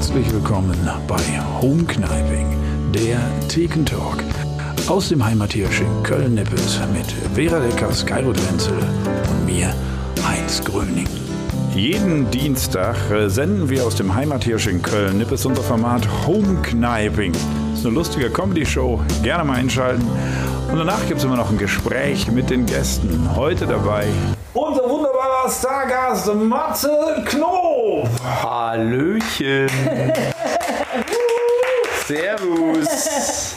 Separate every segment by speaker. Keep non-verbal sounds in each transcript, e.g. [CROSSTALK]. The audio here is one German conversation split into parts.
Speaker 1: Herzlich willkommen bei Home Kniving, der Thekentalk. Aus dem Heimathirsch in Köln-Nippes mit Vera Lecker, Skyro Wenzel und mir, Heinz Gröning. Jeden Dienstag äh, senden wir aus dem Heimathirsch in Köln-Nippes unser Format Home Kniving. Das ist eine lustige Comedy-Show, gerne mal einschalten. Und danach gibt es immer noch ein Gespräch mit den Gästen. Heute dabei unser wunderbarer Stargast Matze Knob.
Speaker 2: Hallöchen. [LAUGHS] Servus.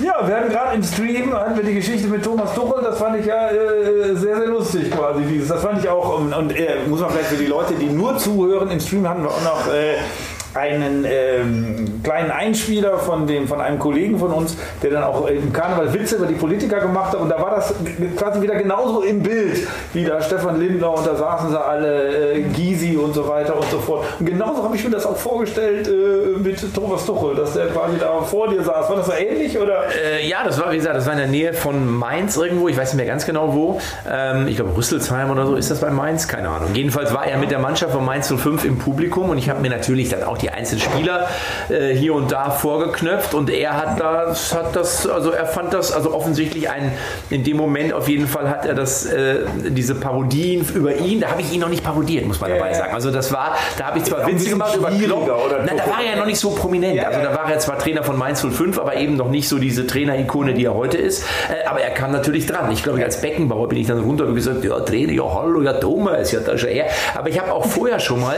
Speaker 1: Ja, wir hatten gerade im Stream hatten wir die Geschichte mit Thomas Tuchel, das fand ich ja äh, sehr, sehr lustig quasi. Dieses. Das fand ich auch, und, und äh, muss man vielleicht für die Leute, die nur zuhören, im Stream hatten wir auch noch äh, einen ähm, kleinen Einspieler von, dem, von einem Kollegen von uns, der dann auch im Karneval Witze über die Politiker gemacht hat. Und da war das quasi wieder genauso im Bild, wie da Stefan Lindner und da saßen sie alle, äh, Gysi und so weiter und so fort. Und genauso habe ich mir das auch vorgestellt äh, mit Thomas Tuchel, dass der quasi da vor dir saß. War das so ähnlich? Oder?
Speaker 2: Äh, ja, das war, wie gesagt, das war in der Nähe von Mainz irgendwo. Ich weiß nicht mehr ganz genau wo. Ähm, ich glaube, Rüsselsheim oder so ist das bei Mainz. Keine Ahnung. Jedenfalls war er mit der Mannschaft von Mainz 05 im Publikum und ich habe mir natürlich dann auch die die einzelnen Spieler äh, hier und da vorgeknöpft und er hat das, hat das, also er fand das, also offensichtlich ein, in dem Moment auf jeden Fall hat er das, äh, diese Parodien über ihn, da habe ich ihn noch nicht parodiert, muss man dabei äh, sagen. Also das war, da habe ich zwar Witze gemacht über Klopp, nein, da war er ja noch nicht so prominent. Ja, also da war er zwar Trainer von Mainz 05, aber eben noch nicht so diese Trainer-Ikone, die er heute ist. Äh, aber er kam natürlich dran. Ich glaube, als Beckenbauer bin ich dann runter und gesagt, ja, Trainer, ja, hallo, ja, Thomas, ja, da schon er. Aber ich habe auch vorher schon mal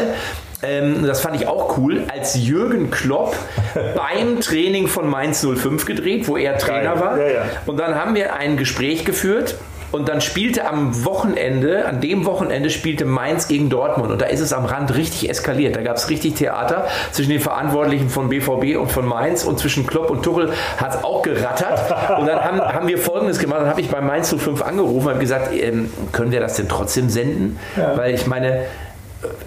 Speaker 2: ähm, das fand ich auch cool, als Jürgen Klopp [LAUGHS] beim Training von Mainz 05 gedreht, wo er Trainer war. Ja, ja. Und dann haben wir ein Gespräch geführt und dann spielte am Wochenende, an dem Wochenende spielte Mainz gegen Dortmund. Und da ist es am Rand richtig eskaliert. Da gab es richtig Theater zwischen den Verantwortlichen von BVB und von Mainz. Und zwischen Klopp und Tuchel hat es auch gerattert. Und dann haben, [LAUGHS] haben wir Folgendes gemacht. Dann habe ich bei Mainz 05 angerufen und habe gesagt, ähm, können wir das denn trotzdem senden? Ja. Weil ich meine,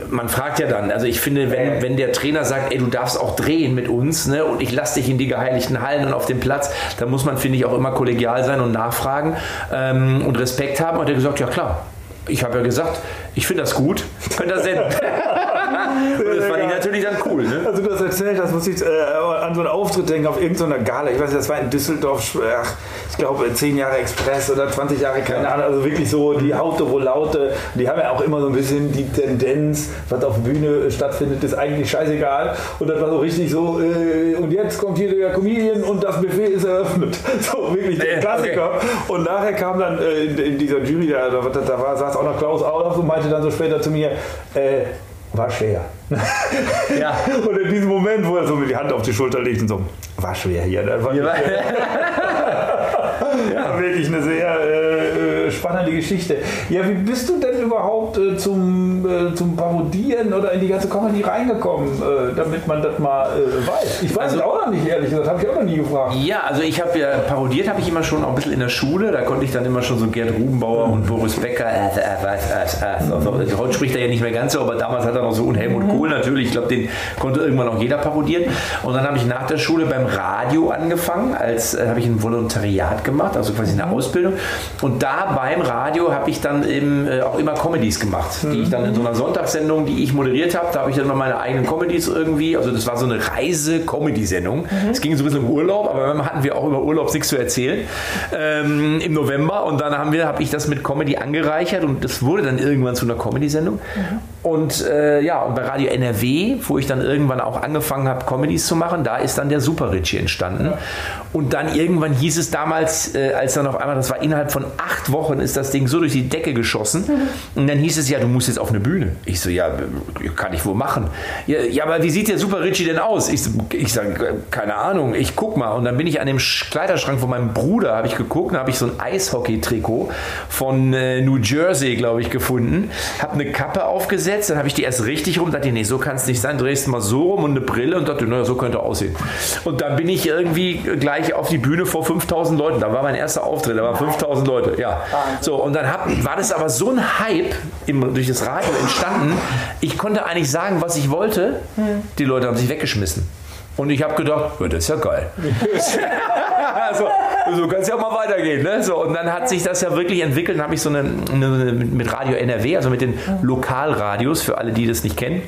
Speaker 2: man fragt ja dann, also ich finde, wenn, wenn der Trainer sagt, ey, du darfst auch drehen mit uns ne, und ich lasse dich in die geheiligten Hallen und auf dem Platz, dann muss man, finde ich, auch immer kollegial sein und nachfragen ähm, und Respekt haben. Und er hat gesagt, ja klar, ich habe ja gesagt, ich finde das gut, könnt ihr senden. das fand ich natürlich dann cool. Ne?
Speaker 1: Also du das erzählt hast, muss ich äh, an so einen Auftritt denken auf irgendeiner Gala. Ich weiß nicht, das war in Düsseldorf, ach, ich glaube 10 Jahre Express oder 20 Jahre, keine Ahnung. Also wirklich so die Haute, wo Laute. Die haben ja auch immer so ein bisschen die Tendenz, was auf der Bühne stattfindet, ist eigentlich scheißegal. Und das war so richtig so, äh, und jetzt kommt hier der Comedian und das Buffet ist eröffnet. [LAUGHS] So wirklich der Klassiker. Okay. Und nachher kam dann äh, in, in, dieser Jury, da, da, da war, saß auch noch Klaus Aulauf und meinte dann so später zu mir, äh, war schwer. [LAUGHS] Ja. und in diesem Moment, wo er so mit die Hand auf die Schulter legt und so, war schwer hier. Ne? War ja. [LAUGHS] ja, wirklich eine sehr äh, spannende Geschichte. Ja, wie bist du denn überhaupt äh, zum, äh, zum Parodieren oder in die ganze Comedy reingekommen, äh, damit man das mal äh, weiß? Ich weiß also, es auch noch nicht, ehrlich gesagt, habe ich auch noch nie gefragt.
Speaker 2: Ja, also ich habe ja, parodiert habe ich immer schon auch ein bisschen in der Schule, da konnte ich dann immer schon so Gerd Rubenbauer mhm. und Boris Becker, äh, heute spricht er ja nicht mehr ganz so, aber damals hat er noch so und Helmut mhm. Kohl natürlich, ich glaube, den konnte irgendwann auch jeder parodieren. Und dann habe ich nach der Schule beim Radio angefangen, als habe ich ein Volontariat gemacht, also quasi eine mhm. Ausbildung. Und da beim Radio habe ich dann eben äh, auch immer Comedies gemacht, mhm. die ich dann in so einer Sonntagssendung, die ich moderiert habe, da habe ich dann mal meine eigenen Comedies irgendwie, also das war so eine Reise-Comedy-Sendung. Mhm. Es ging so ein bisschen um Urlaub, aber dann hatten wir auch über Urlaub nichts zu erzählen ähm, im November und dann haben wir, habe ich das mit Comedy angereichert und das wurde dann irgendwann zu einer Comedy-Sendung. Mhm. Und äh, ja, und bei Radio NRW, wo ich dann irgendwann auch angefangen habe, Comedies zu machen, da ist dann der Super Richie entstanden. Und dann irgendwann hieß es damals, äh, als dann auf einmal, das war innerhalb von acht Wochen, ist das Ding so durch die Decke geschossen. [LAUGHS] Und dann hieß es ja, du musst jetzt auf eine Bühne. Ich so, ja, kann ich wohl machen. Ja, ja aber wie sieht der Super Richie denn aus? Ich, so, ich sage, keine Ahnung, ich guck mal. Und dann bin ich an dem Kleiderschrank von meinem Bruder, habe ich geguckt, da habe ich so ein Eishockey-Trikot von äh, New Jersey, glaube ich, gefunden. Habe eine Kappe aufgesetzt hingesetzt, dann habe ich die erst richtig rum, dachte, nee, so kann es nicht sein, drehst mal so rum und eine Brille und dachte, naja, so könnte aussehen. Und dann bin ich irgendwie gleich auf die Bühne vor 5000 Leuten, da war mein erster Auftritt, da waren 5000 Leute, ja. So, und dann hab, war das aber so ein Hype im, durch das Radio entstanden, ich konnte eigentlich sagen, was ich wollte, die Leute haben sich weggeschmissen. Und ich habe gedacht, das ist ja geil. [LAUGHS] [LAUGHS] also, so kann es ja mal weitergehen. Ne? So, und dann hat sich das ja wirklich entwickelt. Dann habe ich so eine, eine, mit Radio NRW, also mit den Lokalradios, für alle, die das nicht kennen,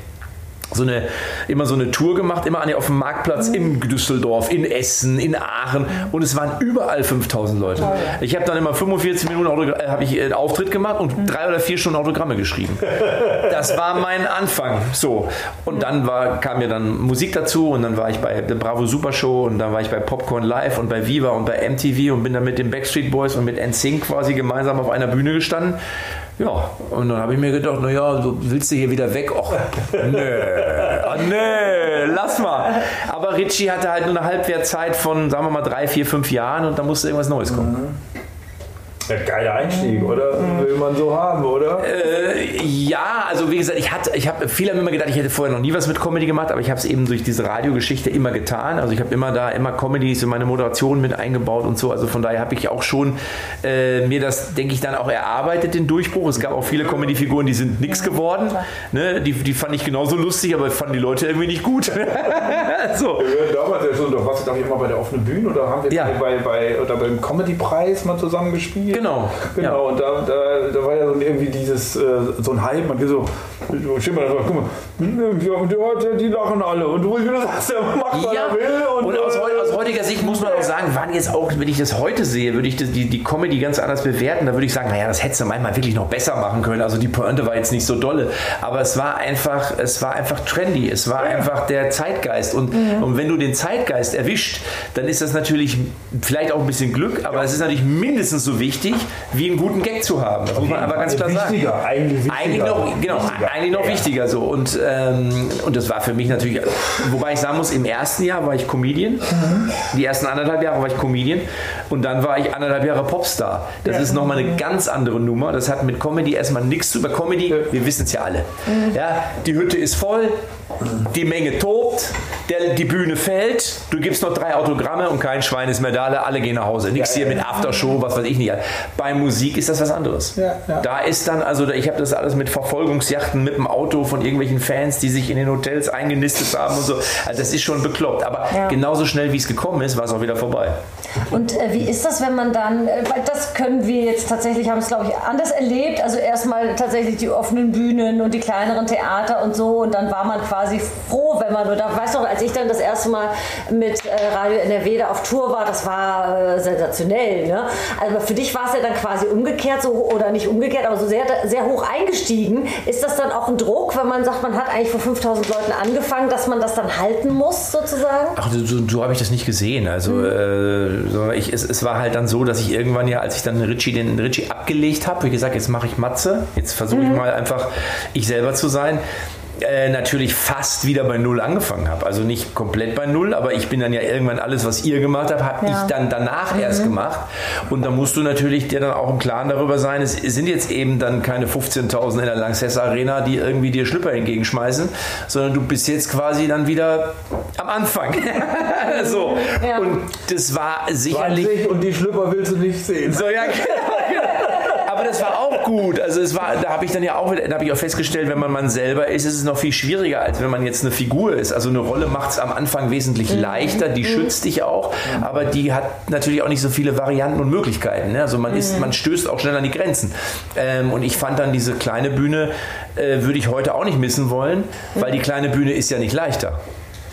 Speaker 2: so eine, immer so eine Tour gemacht, immer auf dem Marktplatz in Düsseldorf, in Essen, in Aachen und es waren überall 5000 Leute. Ich habe dann immer 45 Minuten Autogra- äh, habe ich einen Auftritt gemacht und drei oder vier Stunden Autogramme geschrieben. [LAUGHS] Das war mein Anfang. So. Und dann war, kam mir dann Musik dazu und dann war ich bei der Bravo Super Show und dann war ich bei Popcorn Live und bei Viva und bei MTV und bin dann mit den Backstreet Boys und mit NSYNC quasi gemeinsam auf einer Bühne gestanden. Ja, und dann habe ich mir gedacht, naja, du willst du hier wieder weg? Och, nö, ah, nö, lass mal. Aber Richie hatte halt nur eine Halbwertzeit von, sagen wir mal, drei, vier, fünf Jahren und da musste irgendwas Neues kommen.
Speaker 1: Ja, geiler Einstieg, oder? Will man so haben, oder?
Speaker 2: Äh, ja, also wie gesagt, ich hatte, ich habe, viele haben immer gedacht, ich hätte vorher noch nie was mit Comedy gemacht, aber ich habe es eben durch diese Radiogeschichte immer getan. Also ich habe immer da immer Comedies in meine Moderation mit eingebaut und so. Also von daher habe ich auch schon äh, mir das, denke ich, dann auch erarbeitet, den Durchbruch. Es gab auch viele Comedy-Figuren, die sind nichts geworden. Ne? Die, die fand ich genauso lustig, aber fanden die Leute irgendwie nicht gut. [LAUGHS] so.
Speaker 1: Wir damals ja schon, da warst du doch immer bei der offenen Bühne oder haben wir
Speaker 2: Ja.
Speaker 1: bei, bei, oder beim Comedy-Preis mal zusammen gespielt?
Speaker 2: Genau.
Speaker 1: Genau, und da, da, da war ja so irgendwie dieses, äh, so ein Hype, man geht so, so, guck mal, ja, und die, Leute, die lachen alle und du, sagst, der macht, was
Speaker 2: Ja,
Speaker 1: er will. Und,
Speaker 2: und aus,
Speaker 1: äh,
Speaker 2: heu- aus heutiger Sicht muss man auch sagen, waren jetzt auch, wenn ich das heute sehe, würde ich das, die, die Comedy ganz anders bewerten. Da würde ich sagen, naja, das hättest du manchmal wirklich noch besser machen können. Also die Pointe war jetzt nicht so dolle. Aber es war einfach, es war einfach trendy. Es war einfach der Zeitgeist. Und, und wenn du den Zeitgeist erwischt, dann ist das natürlich vielleicht auch ein bisschen Glück, aber es ist natürlich mindestens so wichtig, wie einen guten Gag zu haben. Das muss man aber ganz klar sagen.
Speaker 1: wichtiger, eigentlich wichtiger.
Speaker 2: Eigentlich noch, genau,
Speaker 1: Wichtiger.
Speaker 2: eigentlich noch
Speaker 1: Ja.
Speaker 2: wichtiger so. Und, ähm, und das war für mich natürlich, wobei ich sagen muss, im ersten Jahr war ich Comedian. Die ersten anderthalb Jahre war ich Comedian. Und dann war ich anderthalb Jahre Popstar. Das ist nochmal eine ganz andere Nummer. Das hat mit Comedy erstmal nichts zu über Comedy. Wir wissen es ja alle. Ja, die Hütte ist voll. Die Menge tobt, der, die Bühne fällt, du gibst noch drei Autogramme und kein Schwein ist mehr da, alle gehen nach Hause. Nichts hier mit Aftershow, was weiß ich nicht. Bei Musik ist das was anderes.
Speaker 1: Ja, ja.
Speaker 2: Da ist dann, also ich habe das alles mit Verfolgungsjachten, mit dem Auto von irgendwelchen Fans, die sich in den Hotels eingenistet haben und so. Also das ist schon bekloppt. Aber
Speaker 3: Ja.
Speaker 2: genauso schnell wie es gekommen ist, war es auch wieder vorbei.
Speaker 3: Und äh, wie ist das, wenn man dann, äh, weil das können wir jetzt tatsächlich, haben es glaube ich anders erlebt, also erstmal tatsächlich die offenen Bühnen und die kleineren Theater und so und dann war man quasi froh, wenn man, oder weißt du als ich dann das erste Mal mit äh, Radio NRW da auf Tour war, das war äh, sensationell, ne? Also für dich war es ja dann quasi umgekehrt, so, oder nicht umgekehrt, aber so sehr, sehr hoch eingestiegen. Ist das dann auch ein Druck, wenn man sagt, man hat eigentlich vor 5000 Leuten angefangen, dass man das dann halten muss sozusagen?
Speaker 2: Ach, so, so, habe ich das nicht gesehen. Also äh, so, ich, es, es war halt dann so, dass ich irgendwann ja, als ich dann Richie, den Richie abgelegt habe, wie gesagt, jetzt mache ich Matze, jetzt versuche ich mal einfach ich selber zu sein. Äh, natürlich fast wieder bei Null angefangen habe. Also nicht komplett bei Null, aber ich bin dann ja irgendwann alles, was ihr gemacht habt, habe
Speaker 3: Ja.
Speaker 2: ich dann danach erst gemacht. Und da musst du natürlich dir dann auch im Klaren darüber sein, es sind jetzt eben dann keine 15.000 in der Lanxess Arena, die irgendwie dir Schlüpper entgegenschmeißen, sondern du bist jetzt quasi dann wieder am Anfang. [LAUGHS] so.
Speaker 3: Ja.
Speaker 2: Und das war sicherlich.
Speaker 1: 20 und die Schlüpper willst du nicht sehen.
Speaker 2: So, ja, genau. Aber das war auch gut. Also es war, da habe ich dann ja auch, da habe ich auch festgestellt, wenn man man selber ist, ist es noch viel schwieriger, als wenn man jetzt eine Figur ist. Also eine Rolle macht es am Anfang wesentlich leichter, die schützt dich auch, aber die hat natürlich auch nicht so viele Varianten und Möglichkeiten. Ne? Also man ist, man stößt auch schnell an die Grenzen. Ähm, und ich fand dann diese kleine Bühne äh, würde ich heute auch nicht missen wollen, weil die kleine Bühne ist ja nicht leichter.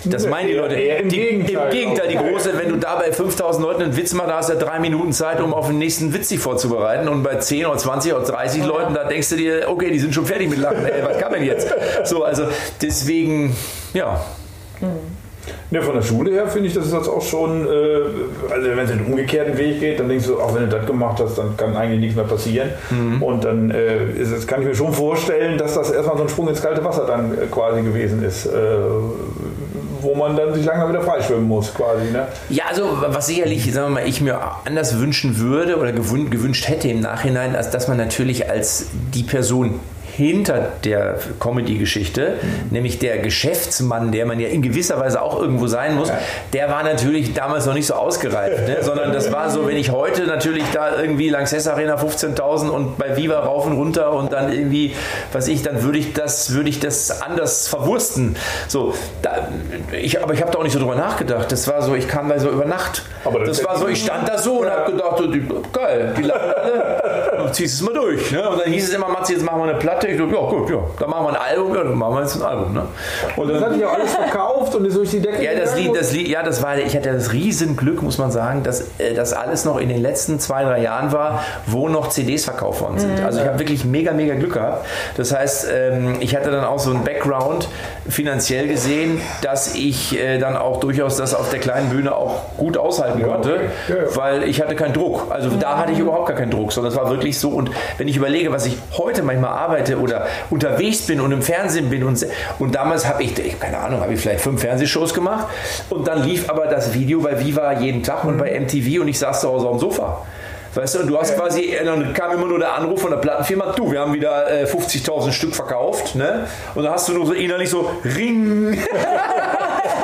Speaker 2: Das meinen die Leute.
Speaker 1: eher im
Speaker 2: die,
Speaker 1: Gegenteil.
Speaker 2: Im Gegenteil, die große, wenn du da bei 5000 Leuten einen Witz machst, da hast du ja drei Minuten Zeit, um auf den nächsten Witz dich vorzubereiten. Und bei 10 oder 20 oder 30 Leuten, da denkst du dir, okay, die sind schon fertig mit Lachen. Ey, was kann man jetzt? So, also deswegen, ja.
Speaker 1: Ja, von der Schule her finde ich, das ist jetzt auch schon, äh, also wenn es den umgekehrten Weg geht, dann denkst du, auch wenn du das gemacht hast, dann kann eigentlich nichts mehr passieren. Und dann äh, ist, es- kann ich mir schon vorstellen, dass das erstmal so ein Sprung ins kalte Wasser dann äh, quasi gewesen ist, äh, wo man dann sich langsam wieder freischwimmen muss quasi. Ne?
Speaker 2: Ja, also was sicherlich, sagen wir mal, ich mir anders wünschen würde oder gewün gewünscht hätte im Nachhinein, als dass man natürlich als die Person hinter der Comedy-Geschichte, nämlich der Geschäftsmann, der man ja in gewisser Weise auch irgendwo sein muss, der war natürlich damals noch nicht so ausgereift, ne? sondern das war so, wenn ich heute natürlich da irgendwie Lanxess Arena 15.000 und bei Viva rauf und runter und dann irgendwie, was ich, dann würde ich das, würde ich das anders verwursten. So, da, ich, aber ich habe da auch nicht so drüber nachgedacht. Das war so, ich kam da so über Nacht.
Speaker 1: Aber das
Speaker 2: das war so, ich stand da so und habe gedacht, so, die, geil, die lachen alle. Du ziehst es mal durch. Ne? Und dann hieß es immer, Matze, jetzt machen wir eine Platte. Ich dachte, ja gut, ja, dann machen wir ein Album, ja, dann machen wir jetzt ein Album. Ne?
Speaker 1: Und das hat sich auch alles verkauft und ist durch die Decke
Speaker 2: Ja, das Lied, das Lied, ja, das war, ich hatte das Riesenglück, muss man sagen, dass äh, das alles noch in den letzten zwei, drei Jahren war, wo noch CDs verkauft worden sind. Also ich habe wirklich mega, mega Glück gehabt. Das heißt, ähm, ich hatte dann auch so einen Background finanziell gesehen, dass ich äh, dann auch durchaus das auf der kleinen Bühne auch gut aushalten konnte,
Speaker 1: okay. Ja, ja.
Speaker 2: weil ich hatte keinen Druck. Also da hatte ich überhaupt gar keinen Druck, sondern es war wirklich so. Und wenn ich überlege, was ich heute manchmal arbeite oder unterwegs bin und im Fernsehen bin und, und damals habe ich, ich, keine Ahnung, habe ich vielleicht fünf Fernsehshows gemacht und dann lief aber das Video bei Viva jeden Tag und bei MTV und ich saß zu Hause auf dem Sofa. Weißt du, und du hast quasi, äh, dann kam immer nur der Anruf von der Plattenfirma, du, wir haben wieder äh, 50.000 Stück verkauft, ne? Und dann hast du nur so innerlich so Ring. [LAUGHS]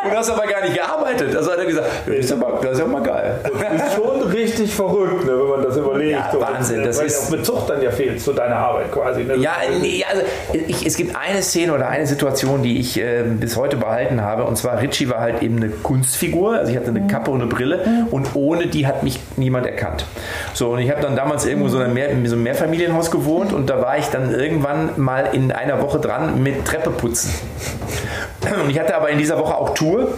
Speaker 2: und hast aber gar nicht gearbeitet. Also hat er gesagt, das ist, aber, das ist ja mal geil.
Speaker 1: ist schon richtig verrückt, ne, wenn man das überlegt.
Speaker 2: Ja,
Speaker 1: So,
Speaker 2: Wahnsinn, das
Speaker 1: weil
Speaker 2: ist-
Speaker 1: auch Bezug dann ja fehlt zu deiner Arbeit quasi. Ne?
Speaker 2: Ja, nee, also ich, es gibt eine Szene oder eine Situation, die ich äh, bis heute behalten habe. Und zwar Richie war halt eben eine Kunstfigur. Also ich hatte eine Kappe und eine Brille und ohne die hat mich niemand erkannt. So, und ich habe dann damals irgendwo so, eine Mehr, in so einem Mehrfamilienhaus gewohnt und da war ich dann irgendwann mal in einer Woche dran mit Treppe putzen. Und ich hatte aber in dieser Woche auch Tour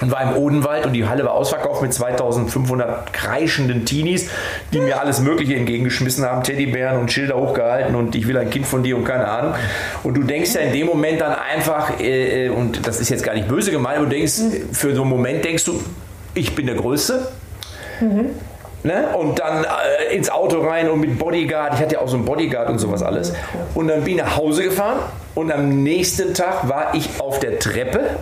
Speaker 2: und war im Odenwald und die Halle war ausverkauft mit 2500 kreischenden Teenies, die mir alles Mögliche entgegengeschmissen haben, Teddybären und Schilder hochgehalten und ich will ein Kind von dir und keine Ahnung. Und du denkst ja in dem Moment dann einfach, äh, äh, und das ist jetzt gar nicht böse gemeint, du denkst, für so einen Moment denkst du, ich bin der Größte. Ne? Und dann äh, ins Auto rein und mit Bodyguard. Ich hatte ja auch so einen Bodyguard und sowas alles. Und dann bin ich nach Hause gefahren und am nächsten Tag war ich auf der Treppe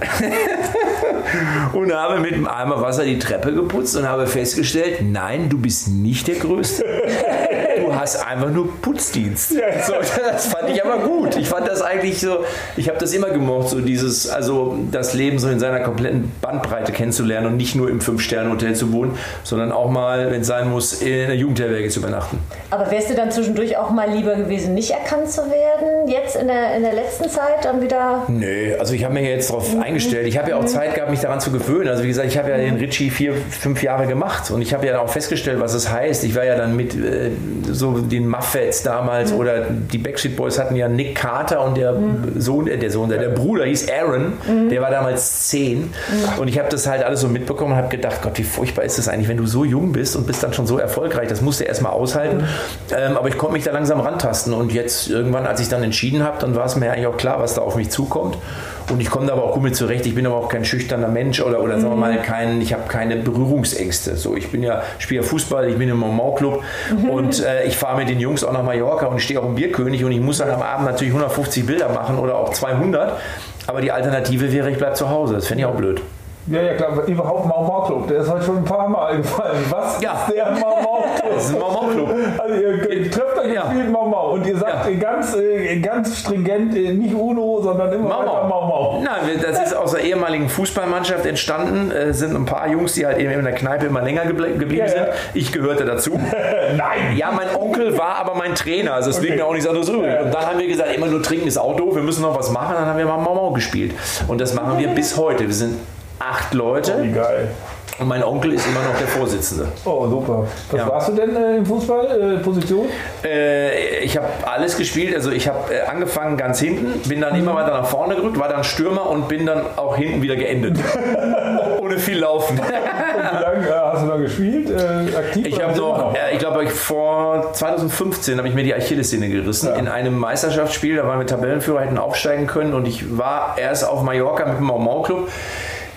Speaker 2: [LAUGHS] und habe mit einem Eimer Wasser die Treppe geputzt und habe festgestellt, nein, du bist nicht der Größte. [LAUGHS] Du hast einfach nur Putzdienst. So, das fand ich aber gut. Ich fand das eigentlich so, ich habe das immer gemocht, so dieses, also das Leben so in seiner kompletten Bandbreite kennenzulernen und nicht nur im Fünf-Sterne-Hotel zu wohnen, sondern auch mal, wenn es sein muss, in einer Jugendherberge zu übernachten.
Speaker 3: Aber wärst du dann zwischendurch auch mal lieber gewesen, nicht erkannt zu werden? Jetzt in der, in der letzten Zeit dann wieder?
Speaker 2: Nö, also ich habe mich ja jetzt darauf eingestellt. Ich habe ja auch Zeit gehabt, mich daran zu gewöhnen. Also wie gesagt, ich habe ja den Ritchie vier, fünf Jahre gemacht und ich habe ja auch festgestellt, was es heißt. Ich war ja dann mit äh, so den Muffets damals oder die Backstreet Boys hatten ja Nick Carter und der Sohn, äh, der Sohn, der, der Bruder hieß Aaron, der war damals zehn. Und ich habe das halt alles so mitbekommen und habe gedacht, Gott, wie furchtbar ist das eigentlich, wenn du so jung bist und bist dann schon so erfolgreich. Das musst du erstmal aushalten. Ähm, aber ich konnte mich da langsam rantasten. Und jetzt irgendwann, als ich dann entschieden habe, dann war es mir eigentlich auch klar, was da auf mich zukommt. Und ich komme da aber auch gut mit zurecht. Ich bin aber auch kein schüchterner Mensch oder, oder sagen wir mal, kein, ich habe keine Berührungsängste. So, ich bin ja, spiele ja Fußball, ich bin im Moment Club und äh, ich fahre mit den Jungs auch nach Mallorca und stehe auch im Bierkönig und ich muss dann am Abend natürlich 150 Bilder machen oder auch 200. Aber die Alternative wäre, ich bleibe zu Hause. Das fände ich auch blöd.
Speaker 1: Ja, ja, klar, überhaupt Mau Mau Club, der ist heute schon ein paar Mal gefallen. Was
Speaker 2: Ja.
Speaker 1: ist der Mau Mau [LAUGHS] Club?
Speaker 2: Das ist ein Mau Mau Club.
Speaker 1: Also ihr, ihr trefft euch
Speaker 2: Ja.
Speaker 1: und spielt Mau Mau und ihr sagt
Speaker 2: Ja.
Speaker 1: ganz, äh, ganz stringent, äh, nicht Uno, sondern immer
Speaker 2: Mau
Speaker 1: weiter Mau Mau.
Speaker 2: Nein, das ist aus der ehemaligen Fußballmannschaft entstanden. Äh, sind ein paar Jungs, die halt eben in der Kneipe immer länger geblieben
Speaker 1: Ja,
Speaker 2: sind. Ich gehörte dazu. [LAUGHS]
Speaker 1: Nein!
Speaker 2: Ja, mein Onkel war aber mein Trainer, also es liegt
Speaker 1: Okay.
Speaker 2: mir auch nichts anderes übrig. Und dann haben wir gesagt, immer nur trinken ist Auto, wir müssen noch was machen. Dann haben wir mal Mau Mau gespielt. Und das machen wir bis heute. Wir sind acht
Speaker 1: Wie
Speaker 2: Leute
Speaker 1: geil.
Speaker 2: und mein Onkel ist immer noch der Vorsitzende.
Speaker 1: Oh, super. Was
Speaker 2: Ja.
Speaker 1: warst du denn äh, im Fußball? Äh, Position?
Speaker 2: Äh, ich habe alles gespielt. Also ich habe äh, angefangen ganz hinten, bin dann immer weiter nach vorne gerückt, war dann Stürmer und bin dann auch hinten wieder geendet. [LAUGHS] Ohne viel Laufen.
Speaker 1: Und wie lange äh, hast du da gespielt? Äh, aktiv?
Speaker 2: Ich habe noch, ich glaube, vor 2015 habe ich mir die Achillessehne gerissen
Speaker 1: Ja.
Speaker 2: in einem Meisterschaftsspiel. Da waren wir Tabellenführer, hätten aufsteigen können und ich war erst auf Mallorca mit dem Mau Club.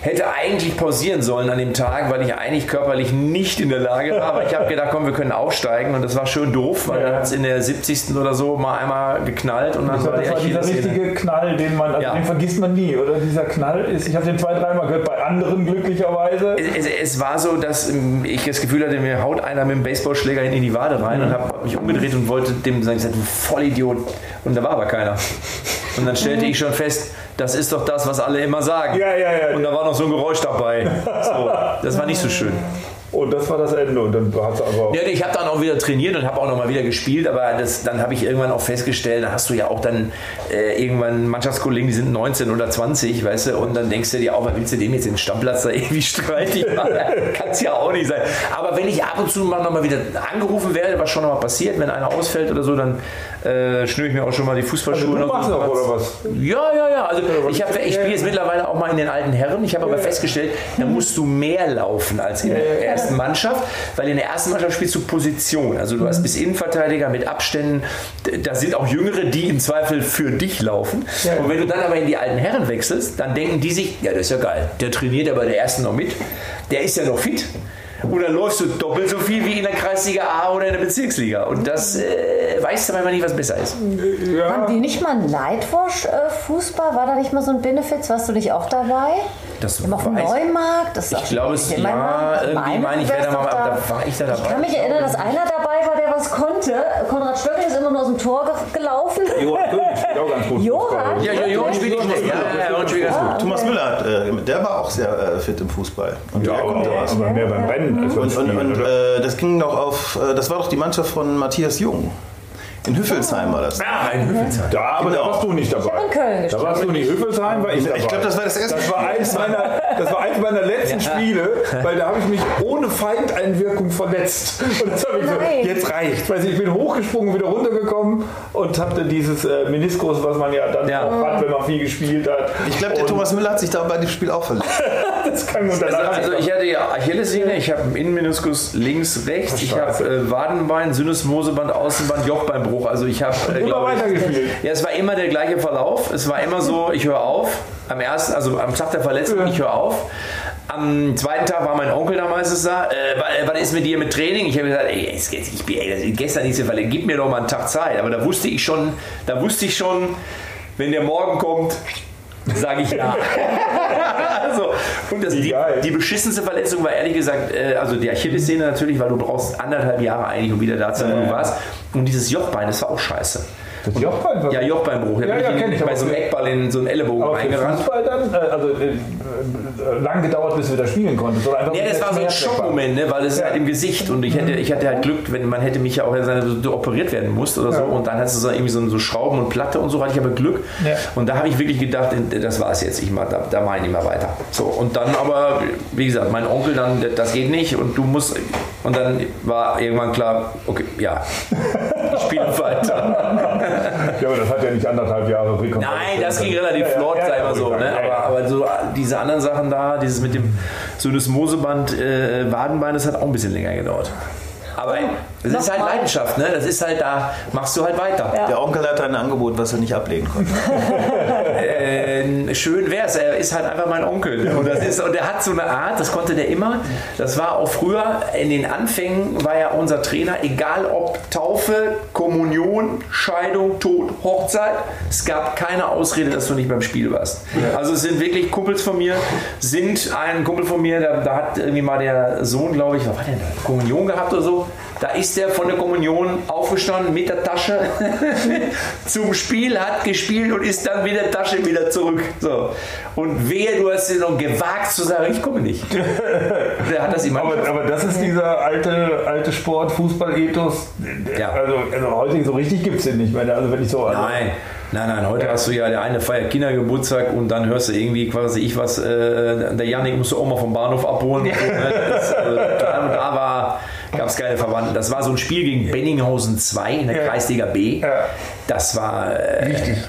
Speaker 2: Hätte eigentlich pausieren sollen an dem Tag, weil ich eigentlich körperlich nicht in der Lage war. Aber ich habe gedacht, komm, wir können aufsteigen. Und das war schön doof, weil
Speaker 1: Ja.
Speaker 2: dann hat es in der 70. oder so mal einmal geknallt und dann
Speaker 1: Das
Speaker 2: war
Speaker 1: das dieser richtige Knall, den man, also
Speaker 2: Ja.
Speaker 1: den vergisst man nie, oder? Dieser Knall ist, ich habe den zwei, dreimal gehört, bei anderen glücklicherweise.
Speaker 2: Es, es war so, dass ähm, ich das Gefühl hatte, mir haut einer mit dem Baseballschläger in die Wade rein und habe mich umgedreht und wollte dem sagen, ich sag, du Vollidiot. Und da war aber keiner. Und dann stellte ich schon fest, das ist doch das, was alle immer sagen.
Speaker 1: Ja, ja, ja.
Speaker 2: Und da war noch so ein Geräusch dabei. So, das war nicht so schön.
Speaker 1: Und das war das Ende. Und dann hat aber.
Speaker 2: Ja, ich habe dann auch wieder trainiert und habe auch noch mal wieder gespielt, aber das, dann habe ich irgendwann auch festgestellt, da hast du ja auch dann äh, irgendwann Mannschaftskollegen, die sind 19 oder 20, weißt du, und dann denkst du dir auch, was willst du dem jetzt den Stammplatz da irgendwie [LAUGHS] streitig machen? Kann es ja auch nicht sein. Aber wenn ich ab und zu mal noch mal wieder angerufen werde, was schon noch mal passiert, wenn einer ausfällt oder so, dann äh, schnüre ich mir auch schon mal die Fußballschuhe.
Speaker 1: Also du machst
Speaker 2: noch
Speaker 1: auch, oder was?
Speaker 2: Ja, ja, ja. Also ich, hab- ich spiele jetzt mittlerweile auch mal in den alten Herren. Ich habe aber festgestellt, da musst du mehr laufen als in der ersten Mannschaft, weil in der ersten Mannschaft spielst du Position. Also du hast bis Innenverteidiger mit Abständen. Da sind auch Jüngere, die im Zweifel für dich laufen. Und wenn du dann aber in die alten Herren wechselst, dann denken die sich, ja, das ist ja geil. Der trainiert ja bei der ersten noch mit. Der ist ja noch fit. Und dann läufst du doppelt so viel wie in der Kreisliga A oder in der Bezirksliga. Und das äh, weißt du manchmal nicht, was besser ist.
Speaker 3: Haben die nicht mal einen Nightwash-Fußball? War da nicht mal so ein Benefits? Warst du nicht auch dabei?
Speaker 2: Das
Speaker 3: Im auf dem Neumarkt? Das
Speaker 2: Ich glaube, es ja,
Speaker 3: Mann-
Speaker 2: irgendwie
Speaker 3: meine,
Speaker 2: ich, wer da mal, da war ich da dabei.
Speaker 3: Ich kann mich erinnern, dass einer dabei war, der was konnte. Konrad Stöckel ist immer nur aus dem Tor ge gelaufen.
Speaker 1: Johann König [LAUGHS] spielt auch ganz gut.
Speaker 3: Johann?
Speaker 2: Ja, ja, Johann spielt nicht schlecht. Ja, ja.
Speaker 4: Thomas Müller, hat, äh, der war auch sehr äh, fit im Fußball. Und
Speaker 1: Ja,
Speaker 4: der
Speaker 1: aber,
Speaker 4: konnte was.
Speaker 1: aber mehr beim Rennen als
Speaker 4: Und, und, und äh, das ging doch auf, äh, das war doch die Mannschaft von Matthias Jung. In Hüffelsheim war das.
Speaker 2: Ah, ein Hüffelsheim.
Speaker 1: Da, aber da
Speaker 4: Genau.
Speaker 1: warst du nicht dabei.
Speaker 3: Ich in Köln
Speaker 1: Da warst du nicht. Hüffelsheim war ich dabei.
Speaker 4: Ich glaube, das war das erste
Speaker 1: Das war eins meiner, das war eins meiner letzten Spiele, weil da habe ich mich ohne Feindeinwirkung verletzt. Und das habe ich so,
Speaker 3: Nein.
Speaker 1: jetzt reicht. Weiß ich, ich bin hochgesprungen, wieder runtergekommen und hatte dieses äh, Meniskus, was man ja dann
Speaker 2: Ja.
Speaker 1: auch hat, wenn man viel gespielt hat.
Speaker 4: Ich glaube, der
Speaker 1: Und
Speaker 4: Thomas Müller hat sich da bei dem Spiel auch verletzt. [LAUGHS]
Speaker 1: Das kann und danach
Speaker 2: Also ich hatte ja Achillessehne, ich habe einen Innenmeniskus links, rechts, ich habe äh, Wadenbein, Sinnesmoseband, Außenband, Jochbeinbruch. Also ich habe äh,
Speaker 1: immer weitergespielt.
Speaker 2: Ja, es war immer der gleiche Verlauf. Es war immer so, ich höre auf. Am ersten, also am Tag der Verletzung, ich höre auf. Am zweiten Tag war mein Onkel da meistens da. Äh, wa- was ist mit dir mit Training? Ich habe gesagt, ey, es geht- ich bin, ey, gestern diese Verletzung, gib mir doch mal einen Tag Zeit. Aber da wusste ich schon, da wusste ich schon, wenn der Morgen kommt, sage ich ja. [LAUGHS] also, und das, die, die beschissenste Verletzung war ehrlich gesagt, äh, also die Achillessehne natürlich, weil du brauchst anderthalb Jahre eigentlich, um wieder da zu sein, wo du warst. Und dieses Jochbein, das war auch scheiße.
Speaker 1: Das Jochbein war
Speaker 2: Ja, Jochbeinbruch. Da
Speaker 1: Ja,
Speaker 2: bin
Speaker 1: ja,
Speaker 2: ich in,
Speaker 1: ich,
Speaker 2: bei so einem Eckball in so einen Ellenbogen
Speaker 1: aber
Speaker 2: reingerannt.
Speaker 1: Fußball dann, äh, also äh, äh, lang gedauert, bis du wieder spielen konntest. Oder einfach
Speaker 2: Ja, das war so ein. Schockmoment, ne? weil es
Speaker 1: Ja.
Speaker 2: halt im Gesicht und ich hätte, ich hatte halt Glück, wenn man hätte mich ja auch du operiert werden musst oder so und dann hast du so irgendwie so, so Schrauben und Platte und so hatte ich aber Glück und da habe ich wirklich gedacht, das war es jetzt, ich mach, da, da mache ich nicht mehr weiter. So und dann aber, wie gesagt, mein Onkel dann, das geht nicht und du musst und dann war irgendwann klar, okay, ja, ich spiele [LAUGHS] weiter.
Speaker 1: Ja, aber das hat ja nicht anderthalb Jahre Rekonvaleszenz.
Speaker 2: Nein, das ging relativ
Speaker 1: Ja,
Speaker 2: flott,
Speaker 1: ja, ja,
Speaker 2: mal so. Ne? Aber, aber so diese anderen Sachen da, dieses mit dem Syndesmoseband, äh, Wadenbein, das hat auch ein bisschen länger gedauert. Aber es ist halt
Speaker 3: Nochmal.
Speaker 2: Leidenschaft, ne? Das ist halt da, machst du halt weiter.
Speaker 4: Der Onkel hatte ein Angebot, was er nicht ablehnen konnte.
Speaker 2: Äh, schön wär's, er ist halt einfach mein Onkel. Und, das ist, und er hat so eine Art, das konnte der immer. Das war auch früher, in den Anfängen war er unser Trainer, egal ob Taufe, Kommunion, Scheidung, Tod, Hochzeit. Es gab keine Ausrede, dass du nicht beim Spiel warst. Also es sind wirklich Kumpels von mir, sind ein Kumpel von mir, da, da hat irgendwie mal der Sohn, glaube ich, was war denn da? Kommunion gehabt oder so. Da ist der von der Kommunion aufgestanden mit der Tasche [LAUGHS] zum Spiel, hat gespielt und ist dann mit der Tasche wieder zurück. So. Und wehe, du hast dir noch gewagt zu sagen, ich komme nicht. [LAUGHS] Der hat das immer
Speaker 1: Aber, aber das ist dieser alte, alte Sport, Fußball-Ethos.
Speaker 2: Ja.
Speaker 1: Also, also heute so richtig gibt es den nicht mehr. Also wenn ich so. Also,
Speaker 2: Nein, nein, nein. Heute hast du ja der eine feiert Kindergeburtstag und dann hörst du irgendwie quasi ich was, äh, der Janik musst du auch mal vom Bahnhof abholen. So, ne? das, [LAUGHS] also, da, da war, gab es keine Verwandten. Das war so ein Spiel gegen Benninghausen 2 in der
Speaker 1: Ja.
Speaker 2: Kreisliga B.
Speaker 1: Ja.
Speaker 2: Das war. Äh, [LAUGHS]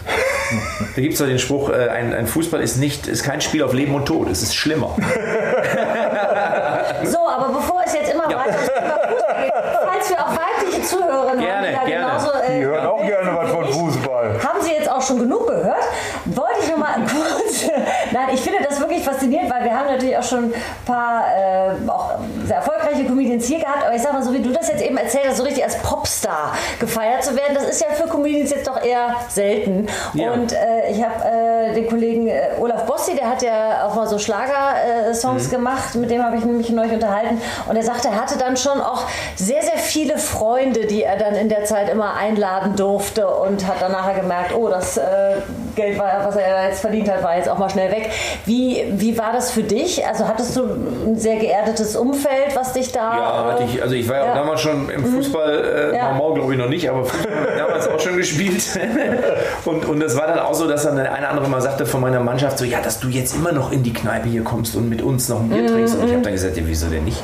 Speaker 2: Da gibt es ja den Spruch, äh, ein, ein Fußball ist, nicht, ist kein Spiel auf Leben und Tod, es ist schlimmer. [LAUGHS]
Speaker 3: So, aber bevor es jetzt immer
Speaker 2: Ja.
Speaker 3: weiter ums Thema Fußball geht, falls wir auch weibliche Zuhörer haben,
Speaker 2: Gerne,
Speaker 3: die da
Speaker 2: gerne.
Speaker 3: genauso äh,
Speaker 1: Die hören auch gerne was von Fußball.
Speaker 3: Haben Sie jetzt auch schon genug gehört? Wollte ich noch mal [LAUGHS] kurz. Nein, ich finde das wirklich faszinierend, weil wir haben natürlich auch schon ein paar äh, auch sehr erfolgreiche Comedians hier gehabt. Aber ich sag mal, so wie du das jetzt eben erzählt hast, so richtig als Popstar gefeiert zu werden, das ist ja für Comedians jetzt doch eher selten.
Speaker 2: Ja.
Speaker 3: Und äh, ich habe äh, den Kollegen äh, Olaf Bossi, der hat ja auch mal so Schlager-Songs
Speaker 2: Mhm.
Speaker 3: gemacht, mit dem habe ich mich neulich unterhalten. Und er sagte, er hatte dann schon auch sehr, sehr viele Freunde, die er dann in der Zeit immer einladen durfte und hat dann nachher gemerkt, oh, das äh, Geld, war, was er jetzt verdient hat, war jetzt auch mal schnell weg. Wie, wie war das für dich? Also hattest du ein sehr geerdetes Umfeld, was dich da.
Speaker 2: Ja, hatte ich, also ich war ja,
Speaker 3: Ja.
Speaker 2: auch damals schon im Fußball, äh,
Speaker 3: Ja.
Speaker 2: normal glaube ich noch nicht, aber [LAUGHS] damals auch schon gespielt. [LAUGHS] und, und das war dann auch so, dass dann der eine oder andere mal sagte von meiner Mannschaft so, ja, dass du jetzt immer noch in die Kneipe hier kommst und mit uns noch ein Bier trinkst. Und ich habe dann gesagt, ja, wieso denn nicht?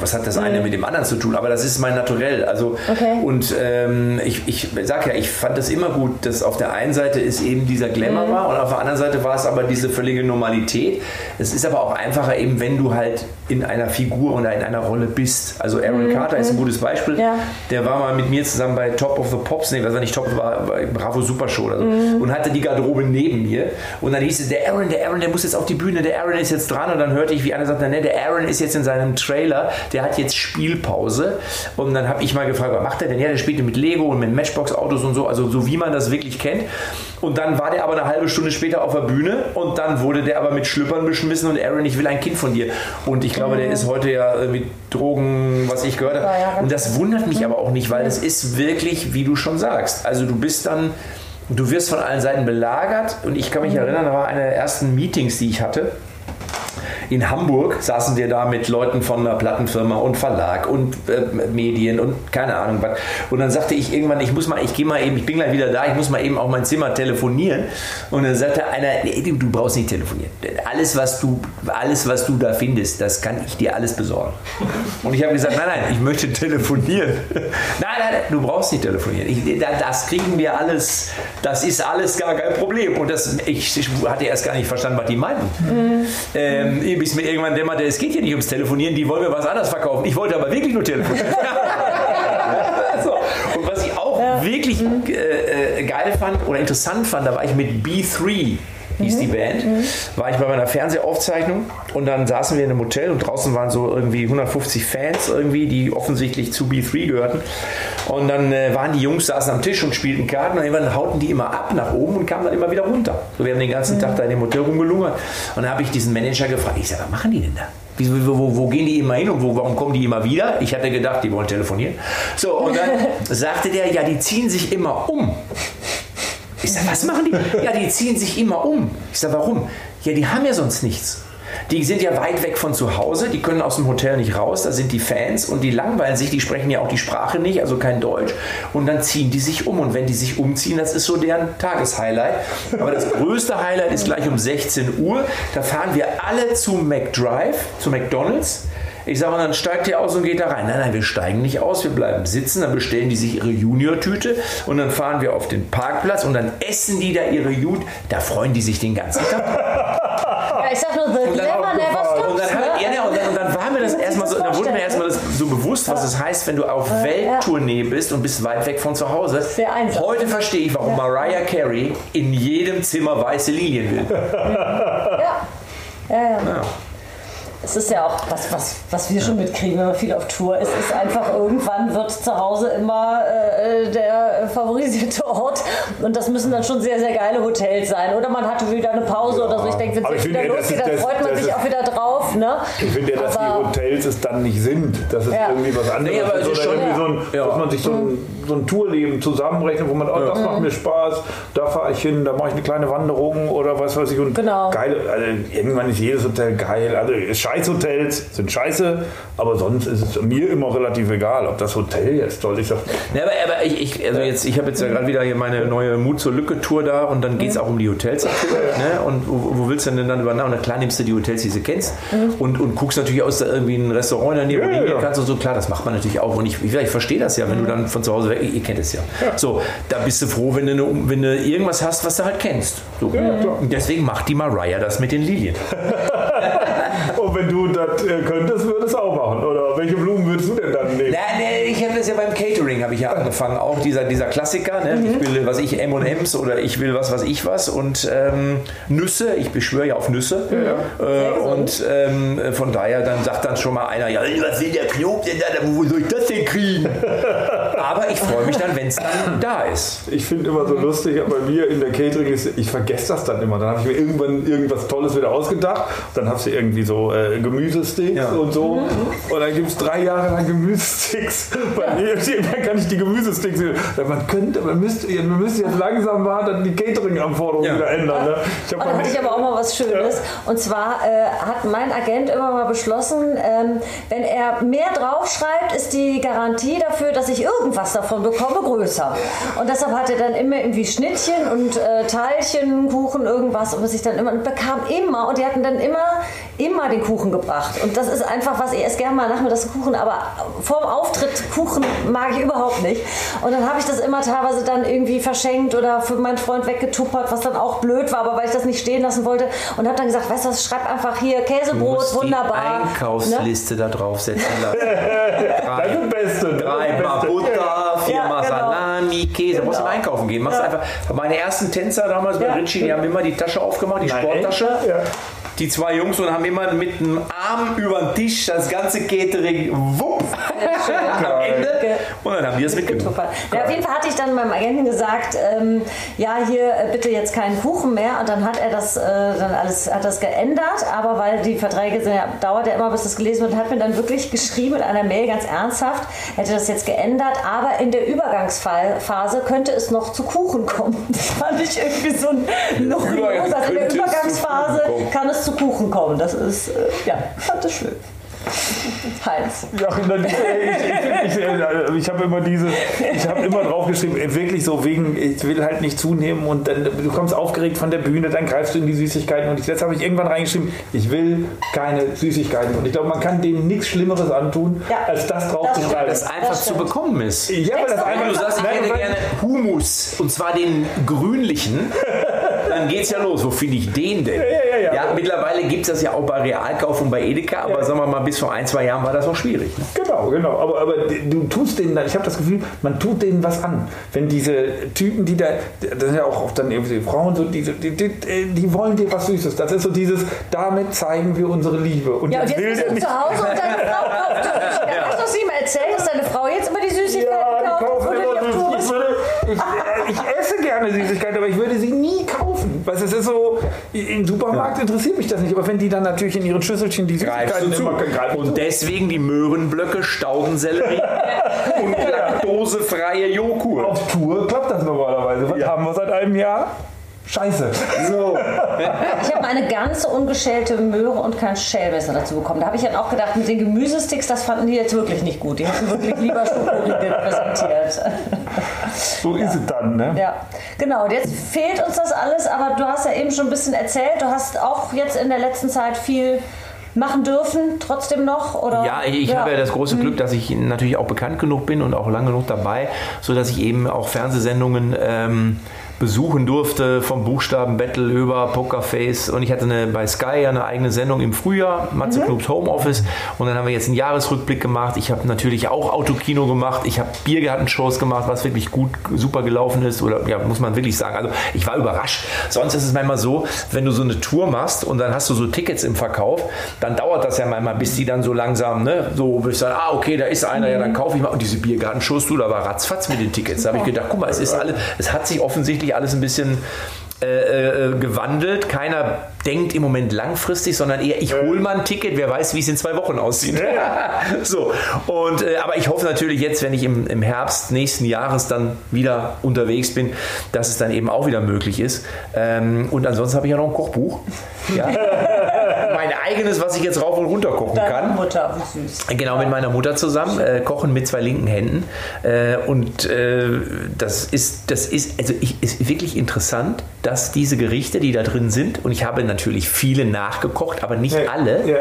Speaker 2: Was hat das eine mit dem anderen zu tun? Aber das ist mein Naturell. Also,
Speaker 3: Okay.
Speaker 2: Und ähm, ich, ich sag ja, ich fand das immer gut, dass auf der einen Seite ist eben dieser Glamour war und auf der anderen Seite war es aber diese völlige Normalität. Es ist aber auch einfacher eben, wenn du halt in einer Figur oder in einer Rolle bist. Also Aaron Carter ist ein gutes Beispiel.
Speaker 3: Ja.
Speaker 2: Der war mal mit mir zusammen bei Top of the Pops, nee, was war nicht Top, war bei Bravo Super Show oder so und hatte die Garderobe neben mir. Und dann hieß es, der Aaron, der Aaron, der muss jetzt auf die Bühne, der Aaron ist jetzt dran. Und dann hörte ich, wie einer sagte, ne, der Aaron ist jetzt in seinem Trailer, der hat jetzt Spielpause. Und dann habe ich mal gefragt, was macht er denn? Ja, der spielte mit Lego und mit Matchbox-Autos und so, also so wie man das wirklich kennt. Und dann war der aber eine halbe Stunde später auf der Bühne und dann wurde der aber mit Schlüppern beschmissen und Aaron, ich will ein Kind von dir. Und ich glaube, der ist heute ja äh, mit Drogen, was ich gehört habe.
Speaker 3: Ja, ja,
Speaker 2: und das wundert mich aber auch nicht, weil es ist wirklich, wie du schon sagst. Also du bist dann, du wirst von allen Seiten belagert und ich kann mich erinnern, da war eine der ersten Meetings, die ich hatte. In Hamburg saßen wir da mit Leuten von einer Plattenfirma und Verlag und äh, Medien und keine Ahnung was. Und dann sagte ich irgendwann, ich muss mal, ich gehe mal eben, ich bin gleich wieder da, ich muss mal eben auf mein Zimmer telefonieren. Und dann sagte einer, nee, du, du brauchst nicht telefonieren. Alles was, du, alles, was du da findest, das kann ich dir alles besorgen. Und ich habe gesagt, nein, nein, ich möchte telefonieren. [LAUGHS] Nein, nein, du brauchst nicht telefonieren. Ich, da- das kriegen wir alles, das ist alles gar kein Problem. Und das, ich, ich hatte erst gar nicht verstanden, was die meinten. Ähm, bis mir irgendwann dämmerte, es geht hier nicht ums Telefonieren, die wollen mir was anderes verkaufen. Ich wollte aber wirklich nur telefonieren. [LAUGHS] [LAUGHS] so. Und was ich auch wirklich äh, äh, geil fand oder interessant fand, da war ich mit B3 hieß die Band, war ich bei meiner Fernsehaufzeichnung und dann saßen wir in einem Hotel und draußen waren so irgendwie 150 Fans irgendwie, die offensichtlich zu B3 gehörten und dann äh, waren die Jungs, saßen am Tisch und spielten Karten und irgendwann hauten die immer ab nach oben und kamen dann immer wieder runter. So, wir haben den ganzen Tag da in dem Hotel rumgelungert und dann habe ich diesen Manager gefragt, ich sage, was machen die denn da? Wo, wo, wo gehen die immer hin und wo, warum kommen die immer wieder? Ich hatte gedacht, die wollen telefonieren. So, und dann [LAUGHS] sagte der, ja, die ziehen sich immer um. Ich sag, was machen die? Ja, die ziehen sich immer um. Ich sag, warum? Ja, die haben ja sonst nichts. Die sind ja weit weg von zu Hause, die können aus dem Hotel nicht raus, da sind die Fans und die langweilen sich, die sprechen ja auch die Sprache nicht, also kein Deutsch. Und dann ziehen die sich um und wenn die sich umziehen, das ist so deren Tageshighlight. Aber das größte Highlight ist gleich um 16 Uhr. Da fahren wir alle zu McDrive, zu McDonalds. Ich sage, und dann steigt ihr aus und geht da rein. Nein, nein, wir steigen nicht aus, wir bleiben sitzen, dann bestellen die sich ihre Junior-Tüte und dann fahren wir auf den Parkplatz und dann essen die da ihre Jut. Da freuen die sich den ganzen Tag. [LAUGHS]
Speaker 3: Ich sag nur, the
Speaker 2: Und dann,
Speaker 3: glamour never
Speaker 2: und
Speaker 3: stops.
Speaker 2: dann, haben,
Speaker 3: ne?
Speaker 2: ja, ja, und dann, und dann war mir das [LAUGHS] erstmal so, dann wurde mir erstmal das so bewusst, was es heißt, wenn du auf Welttournee bist und bist weit weg von zu Hause.
Speaker 3: Sehr einsam.
Speaker 2: Heute verstehe ich, warum Mariah Carey in jedem Zimmer weiße Lilien will.
Speaker 3: Ja. Ja, ja.
Speaker 2: Ja.
Speaker 3: Es ist ja auch, was, was, was wir schon mitkriegen, wenn man viel auf Tour ist, ist einfach, irgendwann wird zu Hause immer äh, der favorisierte Ort. Und das müssen dann schon sehr, sehr geile Hotels sein. Oder man hatte wieder eine Pause oder so. Ich denke, wenn es wieder losgeht, dann freut man sich
Speaker 1: ist-
Speaker 3: auch wieder drauf. Ne?
Speaker 1: Ich finde ja, dass die
Speaker 3: Aber-
Speaker 1: Hotels es dann nicht sind. Das ist
Speaker 3: Ja.
Speaker 1: irgendwie was anderes.
Speaker 2: Nee, aber es
Speaker 1: Oder
Speaker 2: ist schon-
Speaker 1: irgendwie so ein,
Speaker 2: Ja.
Speaker 1: dass man sich so ein, so ein Tourleben zusammenrechnet, wo man, oh, das macht mir Spaß, da fahre ich hin, da mache ich eine kleine Wanderung oder was weiß ich. Und
Speaker 3: Genau.
Speaker 1: geile, also irgendwann ist jedes Hotel geil. Also Scheißhotels sind scheiße, aber sonst ist es mir immer relativ egal, ob das Hotel jetzt toll ist.
Speaker 2: Ja, aber, aber ich, ich, also jetzt, ich habe jetzt ja gerade wieder hier meine neue Mut zur Lücke-Tour da und dann geht es auch um die Hotels natürlich. Ne? Und wo, wo willst du denn dann übernachten? Na klar nimmst du die Hotels, die du kennst und, und guckst natürlich aus, da irgendwie ein Restaurant in der Nähe, wo
Speaker 1: Ja,
Speaker 2: du hingehen
Speaker 1: ja.
Speaker 2: kannst und so. Klar, das macht man natürlich auch. Und ich, ich, ich verstehe das ja, wenn du dann von zu Hause weg, ihr kennt es ja. So, da bist du froh, wenn du, eine, wenn du irgendwas hast, was du halt kennst. So. Und deswegen macht die Mariah das mit den Lilien. [LAUGHS]
Speaker 1: Das äh, könntest, würdest du auch machen. Oder welche Blumen würdest du denn dann nehmen?
Speaker 2: Na, ne, ich habe das ja beim Catering habe ich ja angefangen, auch dieser, dieser Klassiker. Ne? Ich will was ich M&M's oder ich will was was ich was und ähm, Nüsse. Ich beschwöre ja auf Nüsse äh, und ähm, von daher dann sagt dann schon mal einer, ja was will der Knob denn da? Wo soll ich das denn kriegen? [LAUGHS] Aber ich freue mich dann, wenn es dann da ist.
Speaker 1: Ich finde immer so lustig, bei mir in der Catering ist, ich vergesse das dann immer. Dann habe ich mir irgendwann irgendwas Tolles wieder ausgedacht. Dann habe ich irgendwie so äh, Gemüsesticks
Speaker 2: Ja.
Speaker 1: und so. Und dann gibt es drei Jahre lang Gemüsesticks. Weil irgendwann kann ich die Gemüsesticks wieder. Man könnte, man müsste, man müsste jetzt langsam mal dann die Catering-Anforderungen
Speaker 2: Ja.
Speaker 1: wieder ändern. Ne? Ich
Speaker 3: Und da hatte ich aber auch mal was Schönes. Und zwar äh, hat mein Agent immer mal beschlossen, ähm, wenn er mehr draufschreibt, ist die Garantie dafür, dass ich irgendwas davon bekomme, größer. Und deshalb hat er dann immer irgendwie Schnittchen und äh, Teilchen, Kuchen, irgendwas. Und was ich dann immer und bekam immer. Und die hatten dann immer, immer den Kuchen gebracht. Und das ist einfach was, ich esse gerne mal nachmittags Kuchen, aber vorm Auftritt Kuchen mag ich überhaupt nicht. Und dann habe ich das immer teilweise dann irgendwie verschenkt oder für meinen Freund weggetuppert, was dann auch blöd war, aber weil ich das nicht stehen lassen wollte. Und habe dann gesagt, weißt du was, schreib einfach hier
Speaker 2: Du
Speaker 3: Käsebrot,
Speaker 2: musst
Speaker 3: wunderbar.
Speaker 2: die
Speaker 3: Ne?
Speaker 2: Einkaufsliste da draufsetzen lassen. [LAUGHS]
Speaker 1: Das ist das Beste. das ist das
Speaker 2: Dreimal
Speaker 1: Beste.
Speaker 2: Butter, viermal
Speaker 3: Ja, genau.
Speaker 2: Salami, Käse. Da musst du
Speaker 3: Genau.
Speaker 2: einkaufen gehen. Machst
Speaker 3: Ja.
Speaker 2: einfach. Meine ersten Tänzer damals bei
Speaker 3: Ja.
Speaker 2: Ritchie, die haben immer die Tasche aufgemacht, die
Speaker 1: Nein,
Speaker 2: Sporttasche.
Speaker 1: Ja.
Speaker 2: Die zwei Jungs und haben immer mit dem Arm über den Tisch das ganze Catering wupp am Ende. Und dann haben die das mitgenommen.
Speaker 3: Ja, auf jeden Fall hatte ich dann meinem Agenten gesagt, ähm, ja, hier äh, bitte jetzt keinen Kuchen mehr. Und dann hat er das äh, dann alles hat das geändert, aber weil die Verträge sind ja, dauert ja immer, bis das gelesen wird, hat mir dann wirklich geschrieben in einer Mail ganz ernsthaft, hätte das jetzt geändert, aber in der Übergangsphase könnte es noch zu Kuchen kommen. [LAUGHS] Das fand ich irgendwie so ein Kurios. Also in der
Speaker 2: es
Speaker 3: Übergangsphase kann es zu Kuchen kommen. Das ist, äh, ja, fand das schön. Heinz.
Speaker 1: Ja, und dann, ich ich, ich, ich, ich habe immer diese, ich habe immer draufgeschrieben, ey, wirklich so wegen, ich will halt nicht zunehmen und dann du kommst aufgeregt von der Bühne, dann greifst du in die Süßigkeiten und ich, jetzt habe ich irgendwann reingeschrieben, ich will keine Süßigkeiten und ich glaube, man kann denen nichts Schlimmeres antun,
Speaker 3: Ja,
Speaker 1: als das drauf
Speaker 3: das
Speaker 1: zu
Speaker 3: stimmt.
Speaker 1: schreiben.
Speaker 2: Das einfach
Speaker 3: Das
Speaker 2: zu bekommen ist.
Speaker 1: Ja, weil das einfach
Speaker 2: du sagst, ich hätte
Speaker 1: weil-
Speaker 2: gerne Humus und zwar den grünlichen, [LAUGHS] dann geht's ja los. Wo finde ich den denn?
Speaker 1: ja, ja.
Speaker 2: mittlerweile gibt es das ja auch bei Realkauf und bei Edeka, aber sagen wir mal, bis vor ein, zwei Jahren war das auch schwierig. Ne?
Speaker 1: Genau, genau. Aber, aber du tust denen dann, ich habe das Gefühl, man tut denen was an. Wenn diese Typen, die da, das sind ja auch oft dann irgendwie die Frauen, so diese, die, die, die wollen dir was Süßes. Das ist so dieses, damit zeigen wir unsere Liebe. Und
Speaker 3: Ja, und
Speaker 1: jetzt
Speaker 3: bist du
Speaker 1: nicht.
Speaker 3: zu Hause und deine Frau kauft. [LAUGHS]
Speaker 2: Ja.
Speaker 3: Hast du es ihm erzählt, dass deine Frau jetzt immer die Süßigkeiten
Speaker 1: Ja, die
Speaker 3: kauft? die
Speaker 1: ich, ich, äh, ich esse gerne Süßigkeiten, aber ich würde sie nie. Weißt, du, es ist so, im Supermarkt interessiert mich das nicht. Aber wenn die dann natürlich in ihren Schüsselchen die Süßigkeiten
Speaker 2: zu.
Speaker 1: immer greifen
Speaker 2: Und deswegen die Möhrenblöcke, Staudensellerie [LAUGHS] und laktosefreie Joghurt.
Speaker 1: auf Tour klappt das normalerweise. Was haben wir seit einem Jahr? Scheiße. So. [LAUGHS]
Speaker 3: Ich habe eine ganze ungeschälte Möhre und kein Schälmesser dazu bekommen. Da habe ich dann auch gedacht, mit den Gemüsesticks, das fanden die jetzt wirklich nicht gut. Die hätten wirklich lieber Schokoriegel präsentiert.
Speaker 1: So ist es dann, ne?
Speaker 3: Ja, genau. Und jetzt fehlt uns das alles, aber du hast ja eben schon ein bisschen erzählt. Du hast auch jetzt in der letzten Zeit viel machen dürfen, trotzdem noch? Oder?
Speaker 2: Ja, ich habe ja das große Glück, dass ich natürlich auch bekannt genug bin und auch lang genug dabei, sodass ich eben auch Fernsehsendungen ähm, besuchen durfte, vom Buchstaben Battle über Pokerface. Und ich hatte eine, bei Sky ja eine eigene Sendung im Frühjahr, Matze Clubs Homeoffice. Und dann haben wir jetzt einen Jahresrückblick gemacht. Ich habe natürlich auch Autokino gemacht. Ich habe Biergartenshows gemacht, was wirklich gut, super gelaufen ist. Oder ja, muss man wirklich sagen. Also ich war überrascht. Sonst ist es manchmal so, wenn du so eine Tour machst und dann hast du so Tickets im Verkauf, dann dauert das ja manchmal, bis die dann so langsam, ne, so bis dann, ah, okay, da ist einer, ja, dann kaufe ich mal. Und diese Biergartenshows, du, da war ratzfatz mit den Tickets. Da habe ich gedacht, guck mal, es ist alles, es hat sich offensichtlich alles ein bisschen äh, äh, gewandelt. Keiner denkt im Moment langfristig, sondern eher, ich hole mal ein Ticket, wer weiß, wie es in zwei Wochen aussieht. [LAUGHS] so, und, äh, aber ich hoffe natürlich jetzt, wenn ich im, im Herbst nächsten Jahres dann wieder unterwegs bin, dass es dann eben auch wieder möglich ist. Ähm, und ansonsten habe ich ja noch ein Kochbuch. Ja. [LAUGHS] mein eigenes, was ich jetzt rauf und runter kochen
Speaker 3: Deine
Speaker 2: kann.
Speaker 3: Mutter, wie süß.
Speaker 2: Genau, mit meiner Mutter zusammen, äh, kochen mit zwei linken Händen. Äh, und äh, das ist, das ist, also ich, ist wirklich interessant, dass diese Gerichte, die da drin sind, und ich habe natürlich viele nachgekocht, aber nicht
Speaker 1: Ja,
Speaker 2: alle.
Speaker 1: ja.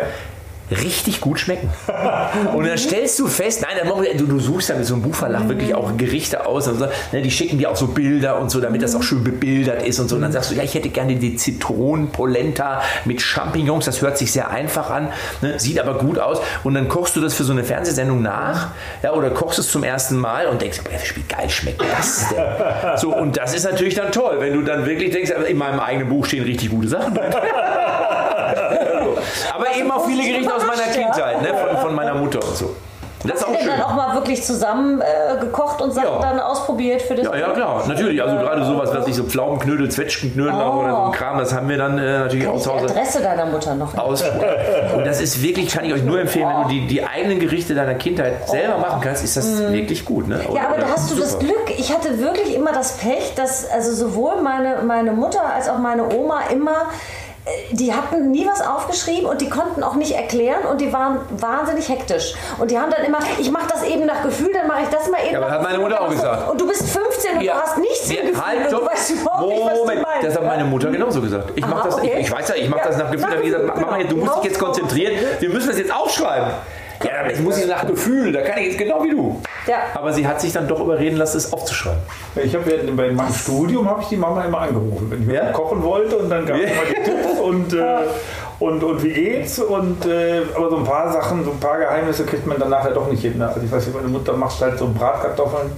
Speaker 2: Richtig gut schmecken. [LAUGHS] Und dann stellst du fest, nein, dann du, du suchst ja mit so einem Buchverlag wirklich auch Gerichte aus. Und ne, die schicken dir auch so Bilder und so, damit das auch schön bebildert ist und so. Und dann sagst du, ja, ich hätte gerne die Zitronenpolenta mit Champignons. Das hört sich sehr einfach an, ne, sieht aber gut aus. Und dann kochst du das für so eine Fernsehsendung nach ja, oder kochst es zum ersten Mal und denkst, wie geil schmeckt das denn? So, und das ist natürlich dann toll, wenn du dann wirklich denkst, in meinem eigenen Buch stehen richtig gute Sachen drin. [LAUGHS] Aber eben auch viele Gerichte aus meiner. Kindheit, ne? von, von meiner Mutter und so. Das ist
Speaker 3: Habt
Speaker 2: auch
Speaker 3: ihr denn
Speaker 2: schön.
Speaker 3: dann auch mal wirklich zusammen äh, gekocht und Sachen
Speaker 2: Ja.
Speaker 3: dann ausprobiert für das?
Speaker 2: Ja, ja, klar, natürlich. Also gerade sowas, was ich so Pflaumenknödel, Zwetschgenknödel
Speaker 3: Oh.
Speaker 2: oder so ein Kram, das haben wir dann äh, natürlich auch
Speaker 3: Die
Speaker 2: zu Hause
Speaker 3: Adresse deiner Mutter noch.
Speaker 2: aus. Und das ist wirklich, kann ich euch nur empfehlen, wenn du die, die eigenen Gerichte deiner Kindheit selber machen kannst, ist das wirklich gut. Ne?
Speaker 3: Ja, aber da hast du das
Speaker 2: Super.
Speaker 3: Glück. Ich hatte wirklich immer das Pech, dass also sowohl meine, meine Mutter als auch meine Oma immer, die hatten nie was aufgeschrieben und die konnten auch nicht erklären und die waren wahnsinnig hektisch. Und die haben dann immer, ich mache das eben nach Gefühl, dann mache ich das mal eben
Speaker 2: Ja, aber hat meine Mutter auch gesagt.
Speaker 3: Und du bist 15 und
Speaker 2: Ja.
Speaker 3: du hast nichts
Speaker 2: Ja,
Speaker 3: im Gefühl
Speaker 2: halt,
Speaker 3: du weißt überhaupt nicht, was du
Speaker 2: Moment,
Speaker 3: meinst.
Speaker 2: das hat meine Mutter genauso gesagt. Ich mache das,
Speaker 3: okay.
Speaker 2: ich, ich weiß ja, ich mache
Speaker 3: Ja,
Speaker 2: das nach Gefühl.
Speaker 3: nach
Speaker 2: gesagt,
Speaker 3: genau.
Speaker 2: du musst dich jetzt
Speaker 3: Aufschreiben.
Speaker 2: konzentrieren. Wir müssen das jetzt aufschreiben. Ja, aber ich muss ich nach Gefühl. Da kann ich jetzt genau wie du.
Speaker 3: Ja.
Speaker 2: Aber sie hat sich dann doch überreden lassen, es aufzuschreiben.
Speaker 1: Ich habe ja bei meinem Studium habe ich die Mama immer angerufen, wenn ich
Speaker 2: Ja?
Speaker 1: kochen wollte und dann gab es
Speaker 2: Ja.
Speaker 1: immer die Tipps [LAUGHS] und, äh, und, und wie geht's und äh, aber so ein paar Sachen, so ein paar Geheimnisse kriegt man dann nachher doch nicht hin. ne? Also ich weiß nicht, meine Mutter macht halt so Bratkartoffeln.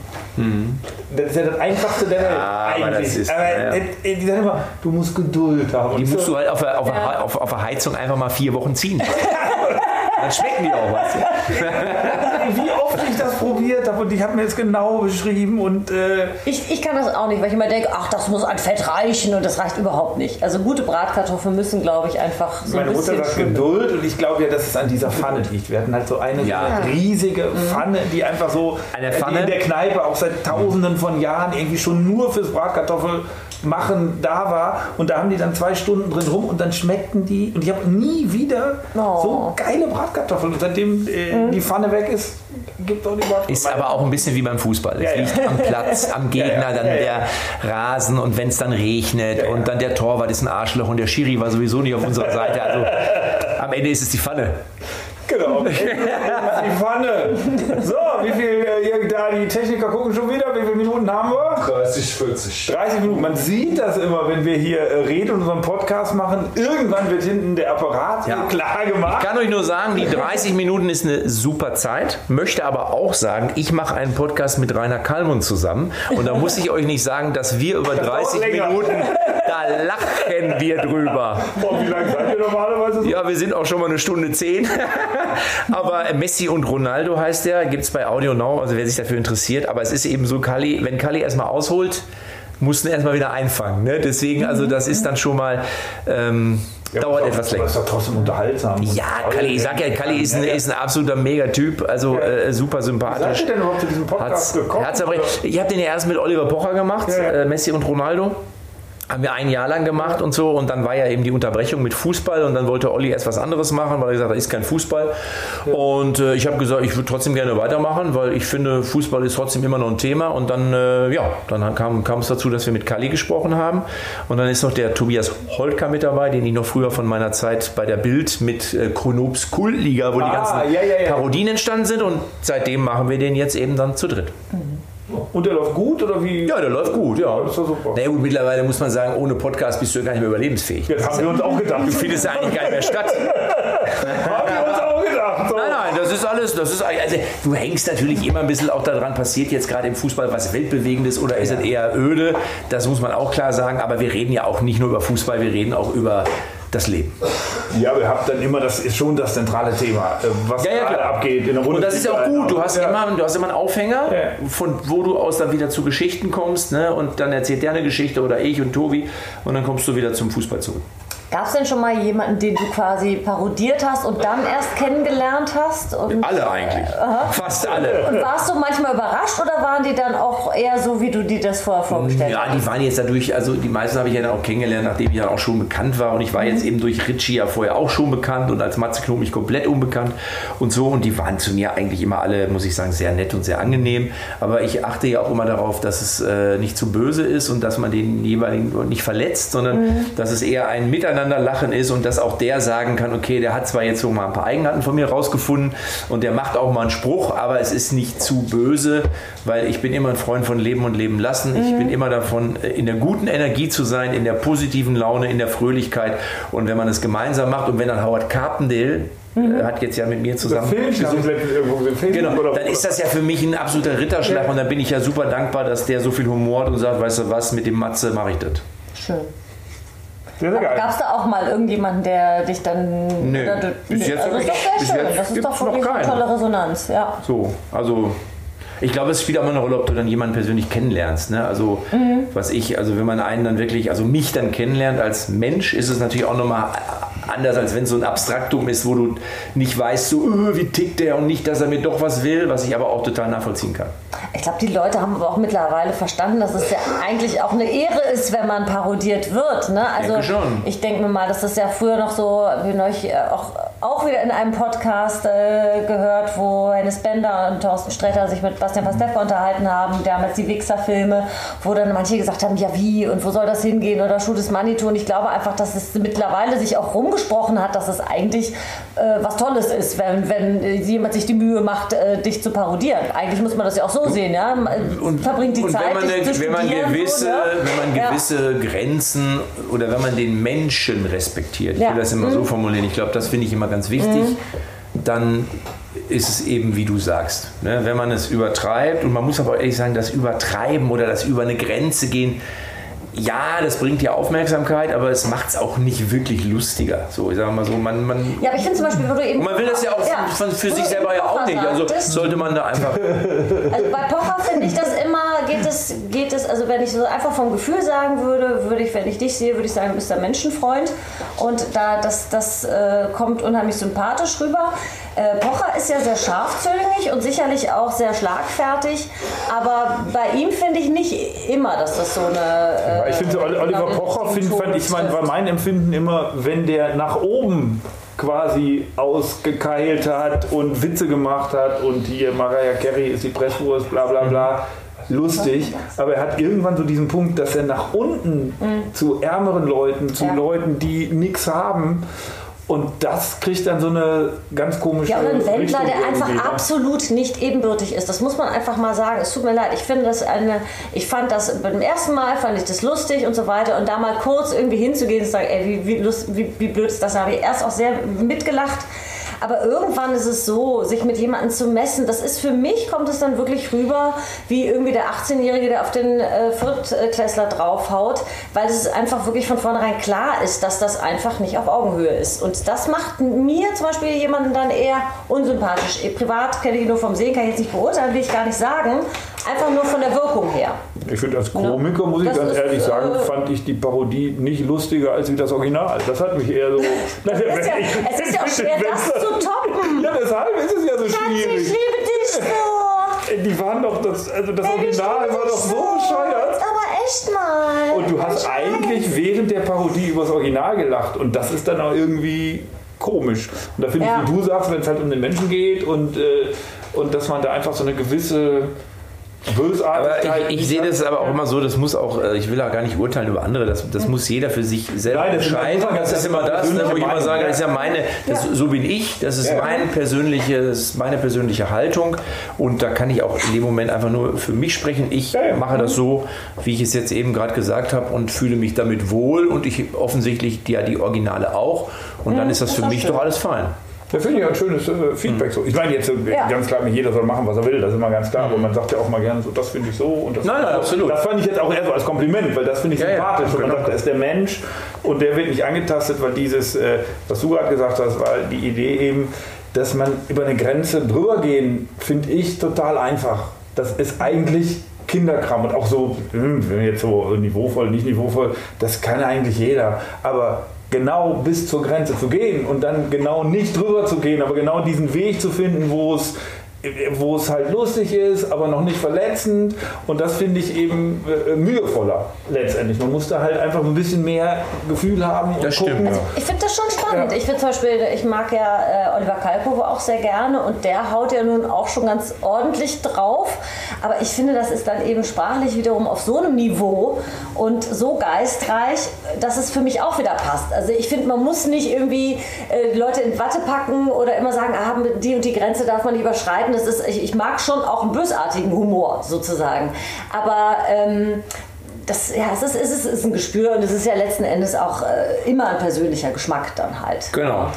Speaker 1: Das ist ja das Einfachste der Welt
Speaker 2: Mhm. aber
Speaker 1: eigentlich.
Speaker 2: das ist-
Speaker 1: aber
Speaker 2: ja.
Speaker 1: äh, die sagen immer, du musst Geduld haben.
Speaker 2: Die musst
Speaker 1: so-
Speaker 2: du halt auf der, auf,
Speaker 3: Ja.
Speaker 2: auf, auf der Heizung einfach mal vier Wochen ziehen. [LAUGHS] [LAUGHS] Dann schmecken die auch was. [LAUGHS]
Speaker 1: wie oft ich das probiert habe und ich habe mir jetzt genau beschrieben und äh,
Speaker 3: Ich, ich kann das auch nicht, weil ich immer denke, ach, das muss an Fett reichen und das reicht überhaupt nicht. Also gute Bratkartoffeln müssen, glaube ich, einfach so
Speaker 1: Meine
Speaker 3: ein
Speaker 1: Mutter sagt. Geduld und ich glaube ja, dass es an dieser Pfanne liegt. Wir hatten halt so eine,
Speaker 2: Ja.
Speaker 1: riesige Pfanne, die einfach so
Speaker 2: Eine
Speaker 1: äh,
Speaker 2: Pfanne?
Speaker 1: die in der Kneipe auch seit tausenden von Jahren irgendwie schon nur fürs Bratkartoffel machen da war und da haben die dann zwei Stunden drin rum und dann schmeckten die und ich habe nie wieder
Speaker 3: Oh.
Speaker 1: so geile Bratkartoffeln und seitdem äh, die Pfanne weg ist, gibt auch die Bratkartoffeln.
Speaker 2: Ist aber auch ein bisschen wie beim Fußball. Es
Speaker 1: Ja, ja.
Speaker 2: liegt am Platz, am Gegner, [LAUGHS]
Speaker 1: Ja, ja.
Speaker 2: dann
Speaker 1: Ja, ja.
Speaker 2: der Rasen und wenn es dann regnet
Speaker 1: Ja, ja.
Speaker 2: und dann der Torwart ist ein Arschloch und der Schiri war sowieso nicht auf unserer Seite. Also am Ende ist es die Pfanne.
Speaker 1: Genau. [LAUGHS] Die Pfanne. So, wie viel äh, da die Techniker gucken schon wieder, wie viele Minuten haben wir?
Speaker 5: 30, 40.
Speaker 1: 30 Minuten. Man sieht das immer, wenn wir hier äh, reden und unseren Podcast machen. Irgendwann wird hinten der Apparat
Speaker 2: Ja.
Speaker 1: klar gemacht.
Speaker 2: Ich kann euch nur sagen, die 30 Minuten ist eine super Zeit. Möchte aber auch sagen, ich mache einen Podcast mit Rainer Kallmund zusammen. Und da muss ich euch nicht sagen, dass wir über 30
Speaker 1: länger.
Speaker 2: Minuten, da lachen wir drüber.
Speaker 1: Boah, wie lange seid ihr normalerweise so?
Speaker 2: Ja, wir sind auch schon mal eine Stunde zehn. [LAUGHS] Aber Messi und Ronaldo heißt der, gibt es bei Audio Now, also wer sich dafür interessiert. Aber es ist eben so, Kali, wenn Kali erstmal ausholt, mussten erstmal wieder einfangen. Ne? Deswegen, also das ist dann schon mal, ähm, dauert
Speaker 1: aber
Speaker 2: etwas
Speaker 1: Aber
Speaker 2: länger.
Speaker 1: ist doch trotzdem unterhaltsam.
Speaker 2: Ja, Kali, ich sag ja, Kali ist ein, ist ein absoluter Megatyp, also äh, super
Speaker 1: Wie seid
Speaker 2: sympathisch.
Speaker 1: ihr denn überhaupt zu diesem Podcast
Speaker 2: Hat's,
Speaker 1: gekommen?
Speaker 2: Herzerbrechen. Ich habe den ja erst mit Oliver Pocher gemacht,
Speaker 1: Ja, ja.
Speaker 2: Äh, Messi und Ronaldo. Haben wir ein Jahr lang gemacht und so und dann war ja eben die Unterbrechung mit Fußball und dann wollte Olli erst was anderes machen, weil er gesagt hat, ist kein Fußball. Und äh, ich habe gesagt, ich würde trotzdem gerne weitermachen, weil ich finde, Fußball ist trotzdem immer noch ein Thema. Und dann, äh, ja, dann kam, kam es dazu, dass wir mit Kali gesprochen haben. Und dann ist noch der Tobias Holtker mit dabei, den ich noch früher von meiner Zeit bei der Bild mit äh, Chronops Kultliga, wo die
Speaker 1: Ah,
Speaker 2: ganzen
Speaker 1: ja, ja, ja.
Speaker 2: Parodien entstanden sind. Und seitdem machen wir den jetzt eben dann zu dritt.
Speaker 1: Und der läuft gut oder wie?
Speaker 2: Ja, der läuft gut, ja.
Speaker 1: Das ist super.
Speaker 2: Na gut, mittlerweile muss man sagen, ohne Podcast bist du ja gar nicht mehr überlebensfähig.
Speaker 1: Das haben wir uns auch gedacht.
Speaker 2: Du findest ja eigentlich gar nicht mehr statt. [LAUGHS]
Speaker 1: haben wir uns auch gedacht. So.
Speaker 2: Nein, nein, das ist alles, das ist also du hängst natürlich immer ein bisschen auch daran, passiert jetzt gerade im Fußball was Weltbewegendes oder ist es eher öde? Das muss man auch klar sagen, aber wir reden ja auch nicht nur über Fußball, wir reden auch über das Leben.
Speaker 1: Ja, wir haben dann immer, das ist schon das zentrale Thema, äh, was
Speaker 2: Ja, ja,
Speaker 1: gerade abgeht in der
Speaker 2: Und das ist ja auch gut. Du hast,
Speaker 1: Ja.
Speaker 2: immer, du hast immer einen Aufhänger, von wo du aus dann wieder zu Geschichten kommst. Ne? Und dann erzählt der eine Geschichte oder ich und Tobi. Und dann kommst du wieder zum Fußball zurück.
Speaker 3: Gab es denn schon mal jemanden, den du quasi parodiert hast und dann erst kennengelernt hast? Und,
Speaker 2: Alle eigentlich. Fast alle.
Speaker 3: und warst du manchmal überrascht oder waren die dann auch eher so, wie du dir das vorher vorgestellt
Speaker 2: Ja,
Speaker 3: hast?
Speaker 2: die waren jetzt dadurch, also die meisten habe ich ja dann auch kennengelernt, nachdem ich dann auch schon bekannt war. Und ich war jetzt eben durch Ritchie ja vorher auch schon bekannt und als Matze Knob mich komplett unbekannt und so. Und die waren zu mir eigentlich immer alle, muss ich sagen, sehr nett und sehr angenehm. Aber ich achte ja auch immer darauf, dass es äh, nicht zu böse ist und dass man den jeweiligen nicht verletzt, sondern dass es eher ein Miteinanderlachen ist und dass auch der sagen kann, okay, der hat zwar jetzt so mal ein paar Eigenarten von mir rausgefunden und der macht auch mal einen Spruch, aber es ist nicht zu böse, weil ich bin immer ein Freund von Leben und Leben lassen. Ich bin immer davon, äh, in der guten Energie zu sein, in der positiven Laune, in der Fröhlichkeit und wenn man es gemeinsam macht und wenn dann Howard Carpendale äh, hat jetzt ja mit mir zusammen
Speaker 1: Film
Speaker 2: Genau, dann ist das ja für mich ein absoluter Ritterschlag und dann bin ich ja super dankbar, dass der so viel Humor hat und sagt, weißt du was, mit dem Matze mache ich das.
Speaker 3: Schön.
Speaker 1: Sehr, sehr geil.
Speaker 3: gab es da auch mal irgendjemanden, der dich dann.
Speaker 2: Nee,
Speaker 3: du,
Speaker 2: bis jetzt
Speaker 3: also das ist doch sehr schön. Das ist doch wirklich eine tolle Resonanz. Ja.
Speaker 2: So, also ich glaube, es spielt auch immer eine Rolle, ob du dann jemanden persönlich kennenlernst. Ne? Also was ich, also wenn man einen dann wirklich, also mich dann kennenlernt als Mensch, ist es natürlich auch nochmal anders, als wenn es so ein Abstraktum ist, wo du nicht weißt, so äh, wie tickt der und nicht, dass er mir doch was will, was ich aber auch total nachvollziehen kann.
Speaker 3: Ich glaube, die Leute haben aber auch mittlerweile verstanden, dass es ja eigentlich auch eine Ehre ist, wenn man parodiert wird. Ne? Also ich denke mir mal, dass das ja früher noch so, wie neulich äh, auch, auch wieder in einem Podcast äh, gehört, wo Hennes Bender und Thorsten Sträter sich mit Bastian Pastewka unterhalten haben, damals die Wichser-Filme, wo dann manche gesagt haben, ja wie und wo soll das hingehen oder Schuh des Manitou. Und ich glaube einfach, dass es mittlerweile sich auch rumgesprochen hat, dass es eigentlich äh, was Tolles ist, wenn, wenn äh, jemand sich die Mühe macht, äh, dich zu parodieren. Eigentlich muss man das ja auch so sehen, ja. Man verbringt die
Speaker 2: und
Speaker 3: Zeit,
Speaker 2: wenn man, eine, wenn man gewisse,
Speaker 3: so, ne?
Speaker 2: wenn man
Speaker 3: Ja.
Speaker 2: gewisse Grenzen oder wenn man den Menschen respektiert, ich
Speaker 3: Ja. Mhm.
Speaker 2: will das immer so formulieren, ich glaube, das finde ich immer ganz wichtig, dann ist es eben, wie du sagst. Ne? Wenn man es übertreibt, und man muss aber ehrlich sagen, das Übertreiben oder das über eine Grenze gehen, ja, das bringt ja Aufmerksamkeit, aber es macht es auch nicht wirklich lustiger. So, ich sage mal so, man, man,
Speaker 3: Ja, aber ich finde zum Beispiel, wo du eben.
Speaker 2: man will das ja auch von, für
Speaker 3: wo
Speaker 2: sich selber ja auch nicht. Also sollte man da einfach [LAUGHS]
Speaker 3: Also bei Pocher finde ich das immer, geht es, geht es, also wenn ich so einfach vom Gefühl sagen würde, würde ich, wenn ich dich sehe, würde ich sagen, du bist ein Menschenfreund. Und da das, das äh, kommt unheimlich sympathisch rüber. Äh, Pocher ist ja sehr scharfzüngig und sicherlich auch sehr schlagfertig, aber bei ihm finde ich nicht immer, dass das so eine.
Speaker 1: Ja,
Speaker 3: Äh,
Speaker 1: ich finde, so Oli- Oliver Pocher, find, fand ich mein, war mein Empfinden immer, wenn der nach oben quasi ausgekeilt hat und Witze gemacht hat und hier Mariah Carey ist die Presswurst, bla bla bla. Lustig, aber er hat irgendwann so diesen Punkt, dass er nach unten zu ärmeren Leuten, zu
Speaker 3: Ja.
Speaker 1: Leuten, die nichts haben, und das kriegt dann so eine ganz komische
Speaker 3: Ja, oder ein Wendler, der einfach
Speaker 1: ne?
Speaker 3: absolut nicht ebenbürtig ist. Das muss man einfach mal sagen. Es tut mir leid. Ich finde das eine, ich fand das beim ersten Mal fand ich das lustig und so weiter. Und da mal kurz irgendwie hinzugehen und zu sagen, ey, wie, wie, lust, wie, wie blöd ist das? Da habe ich erst auch sehr mitgelacht. Aber irgendwann ist es so, sich mit jemandem zu messen, das ist für mich, kommt es dann wirklich rüber, wie irgendwie der 18-Jährige, der auf den äh, Viertklässler draufhaut, weil es einfach wirklich von vornherein klar ist, dass das einfach nicht auf Augenhöhe ist. Und das macht mir zum Beispiel jemanden dann eher unsympathisch. Privat kenne ich nur vom Sehen, kann ich jetzt nicht beurteilen, will ich gar nicht sagen. Einfach nur von der Wirkung her.
Speaker 1: Ich finde, als Komiker, muss ich
Speaker 3: Das
Speaker 1: ganz
Speaker 3: ist,
Speaker 1: ehrlich sagen,
Speaker 3: äh,
Speaker 1: fand ich die Parodie nicht lustiger als wie das Original. Das hat mich eher so. [LAUGHS]
Speaker 3: Es ist ja, [LAUGHS] es ist ja auch schwer, [LAUGHS] das zu toppen.
Speaker 1: Ja, deshalb ist es ja so
Speaker 3: Schatz, ich
Speaker 1: schwierig.
Speaker 3: liebe dich so.
Speaker 1: Die waren doch, das, also das
Speaker 3: ich
Speaker 1: Original war doch so bescheuert.
Speaker 3: Aber echt mal.
Speaker 1: Und du hast eigentlich während der Parodie über das Original gelacht. Und das ist dann auch irgendwie komisch. Und da finde
Speaker 3: Ja.
Speaker 1: ich, wie du sagst, wenn es halt um den Menschen geht und, äh, und dass man da einfach so eine gewisse Bösartigkeit.
Speaker 2: ich, ich sehe das aber auch immer so, das muss auch, äh, ich will auch gar nicht urteilen über andere, das, das muss jeder für sich selber
Speaker 1: Nein, das ist immer-
Speaker 2: entscheiden.
Speaker 1: das
Speaker 2: Das
Speaker 1: ist
Speaker 2: ist immer das, ne, wo ich immer sage, das ist ja meine, das, so bin ich, das ist
Speaker 1: Ja.
Speaker 2: mein persönliches, meine persönliche Haltung und da kann ich auch in dem Moment einfach nur für mich sprechen. Ich
Speaker 1: Ja, ja.
Speaker 2: mache das so, wie ich es jetzt eben gerade gesagt habe und fühle mich damit wohl und ich offensichtlich die, ja die Originale auch und dann ist das
Speaker 3: das
Speaker 2: für
Speaker 3: ist
Speaker 2: mich
Speaker 3: schön.
Speaker 2: doch alles fein.
Speaker 1: Da finde ich ein schönes äh, Feedback. So. Ich meine, jetzt äh,
Speaker 3: Ja.
Speaker 1: ganz klar, jeder soll machen, was er will, das ist immer ganz klar. Aber man sagt ja auch mal gerne so, das finde ich so und das.
Speaker 2: Nein, nein, absolut.
Speaker 1: Das fand ich jetzt auch eher so als Kompliment, weil das finde ich
Speaker 2: Ja, ja,
Speaker 1: sympathisch. Und man
Speaker 2: genau.
Speaker 1: sagt, er ist der Mensch und der wird nicht angetastet, weil dieses, äh, was du gerade gesagt hast, war die Idee eben, dass man über eine Grenze drüber gehen, finde ich total einfach. Das ist eigentlich Kinderkram und auch so, hm, wenn jetzt so niveauvoll, nicht niveauvoll, das kann eigentlich jeder. Aber genau bis zur Grenze zu gehen und dann genau nicht drüber zu gehen, aber genau diesen Weg zu finden, wo es wo es halt lustig ist, aber noch nicht verletzend. Und das finde ich eben äh, mühevoller letztendlich. Man muss da halt einfach ein bisschen mehr Gefühl haben und
Speaker 2: Das stimmt,
Speaker 1: gucken.
Speaker 2: ja.
Speaker 3: Ich finde das schon spannend.
Speaker 1: Ja.
Speaker 3: Ich finde zum Beispiel, ich mag ja äh, Oliver Kalkofe auch sehr gerne und der haut ja nun auch schon ganz ordentlich drauf. Aber ich finde, das ist dann eben sprachlich wiederum auf so einem Niveau und so geistreich, dass es für mich auch wieder passt. Also ich finde, man muss nicht irgendwie äh, Leute in Watte packen oder immer sagen, ah, die und die Grenze darf man nicht überschreiten. Das ist, ich, ich mag schon auch einen bösartigen Humor sozusagen. Aber ähm, das, ja, es ist, es ist, es ist ein Gespür und es ist ja letzten Endes auch äh, immer ein persönlicher Geschmack dann halt.
Speaker 2: Genau.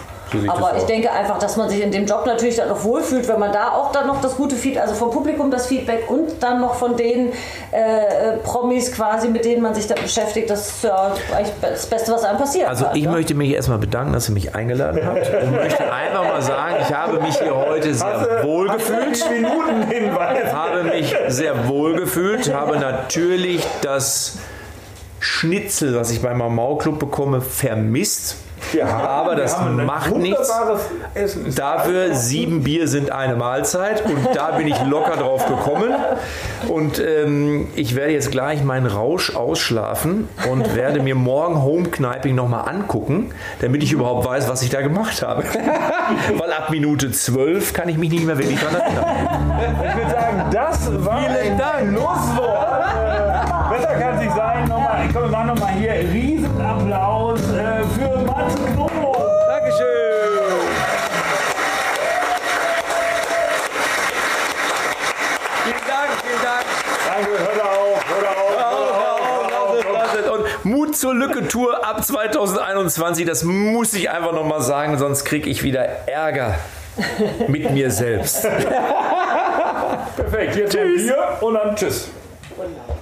Speaker 2: So
Speaker 3: Aber ich denke einfach, dass man sich in dem Job natürlich dann noch wohlfühlt, wenn man da auch dann noch das gute Feedback, also vom Publikum das Feedback und dann noch von den äh, Promis quasi, mit denen man sich da beschäftigt, das ist ja eigentlich das Beste, was einem passiert.
Speaker 2: Also ich möchte mich erstmal bedanken, dass ihr mich eingeladen habt [LAUGHS] und möchte einfach mal sagen, ich habe mich hier heute sehr wohl gefühlt.
Speaker 1: Minuten Hinweis.
Speaker 2: habe mich sehr wohl gefühlt, habe natürlich das Schnitzel, was ich beim Mau Club bekomme, vermisst.
Speaker 1: Haben-
Speaker 2: Aber
Speaker 1: wir
Speaker 2: das macht nichts. Dafür sieben Bier sind eine Mahlzeit und da bin ich locker drauf gekommen. Und ähm, ich werde jetzt gleich meinen Rausch ausschlafen und werde mir morgen Homekneiping nochmal angucken, damit ich überhaupt weiß, was ich da gemacht habe. [LAUGHS] Weil ab Minute 12 kann ich mich nicht mehr wirklich dran erinnern.
Speaker 1: Ich würde sagen, das war
Speaker 2: Vielen
Speaker 1: ein
Speaker 2: Dank.
Speaker 1: Schlusswort. Äh, besser kann es nicht sein. Nochmal, komm, wir machen nochmal hier Riesenapplaus
Speaker 2: Mut zur Lücke Tour ab 2021, das muss ich einfach nochmal sagen, sonst kriege ich wieder Ärger mit mir selbst. [LAUGHS]
Speaker 1: Perfekt, jetzt Tschüss. Und dann Tschüss.
Speaker 3: Wunderbar.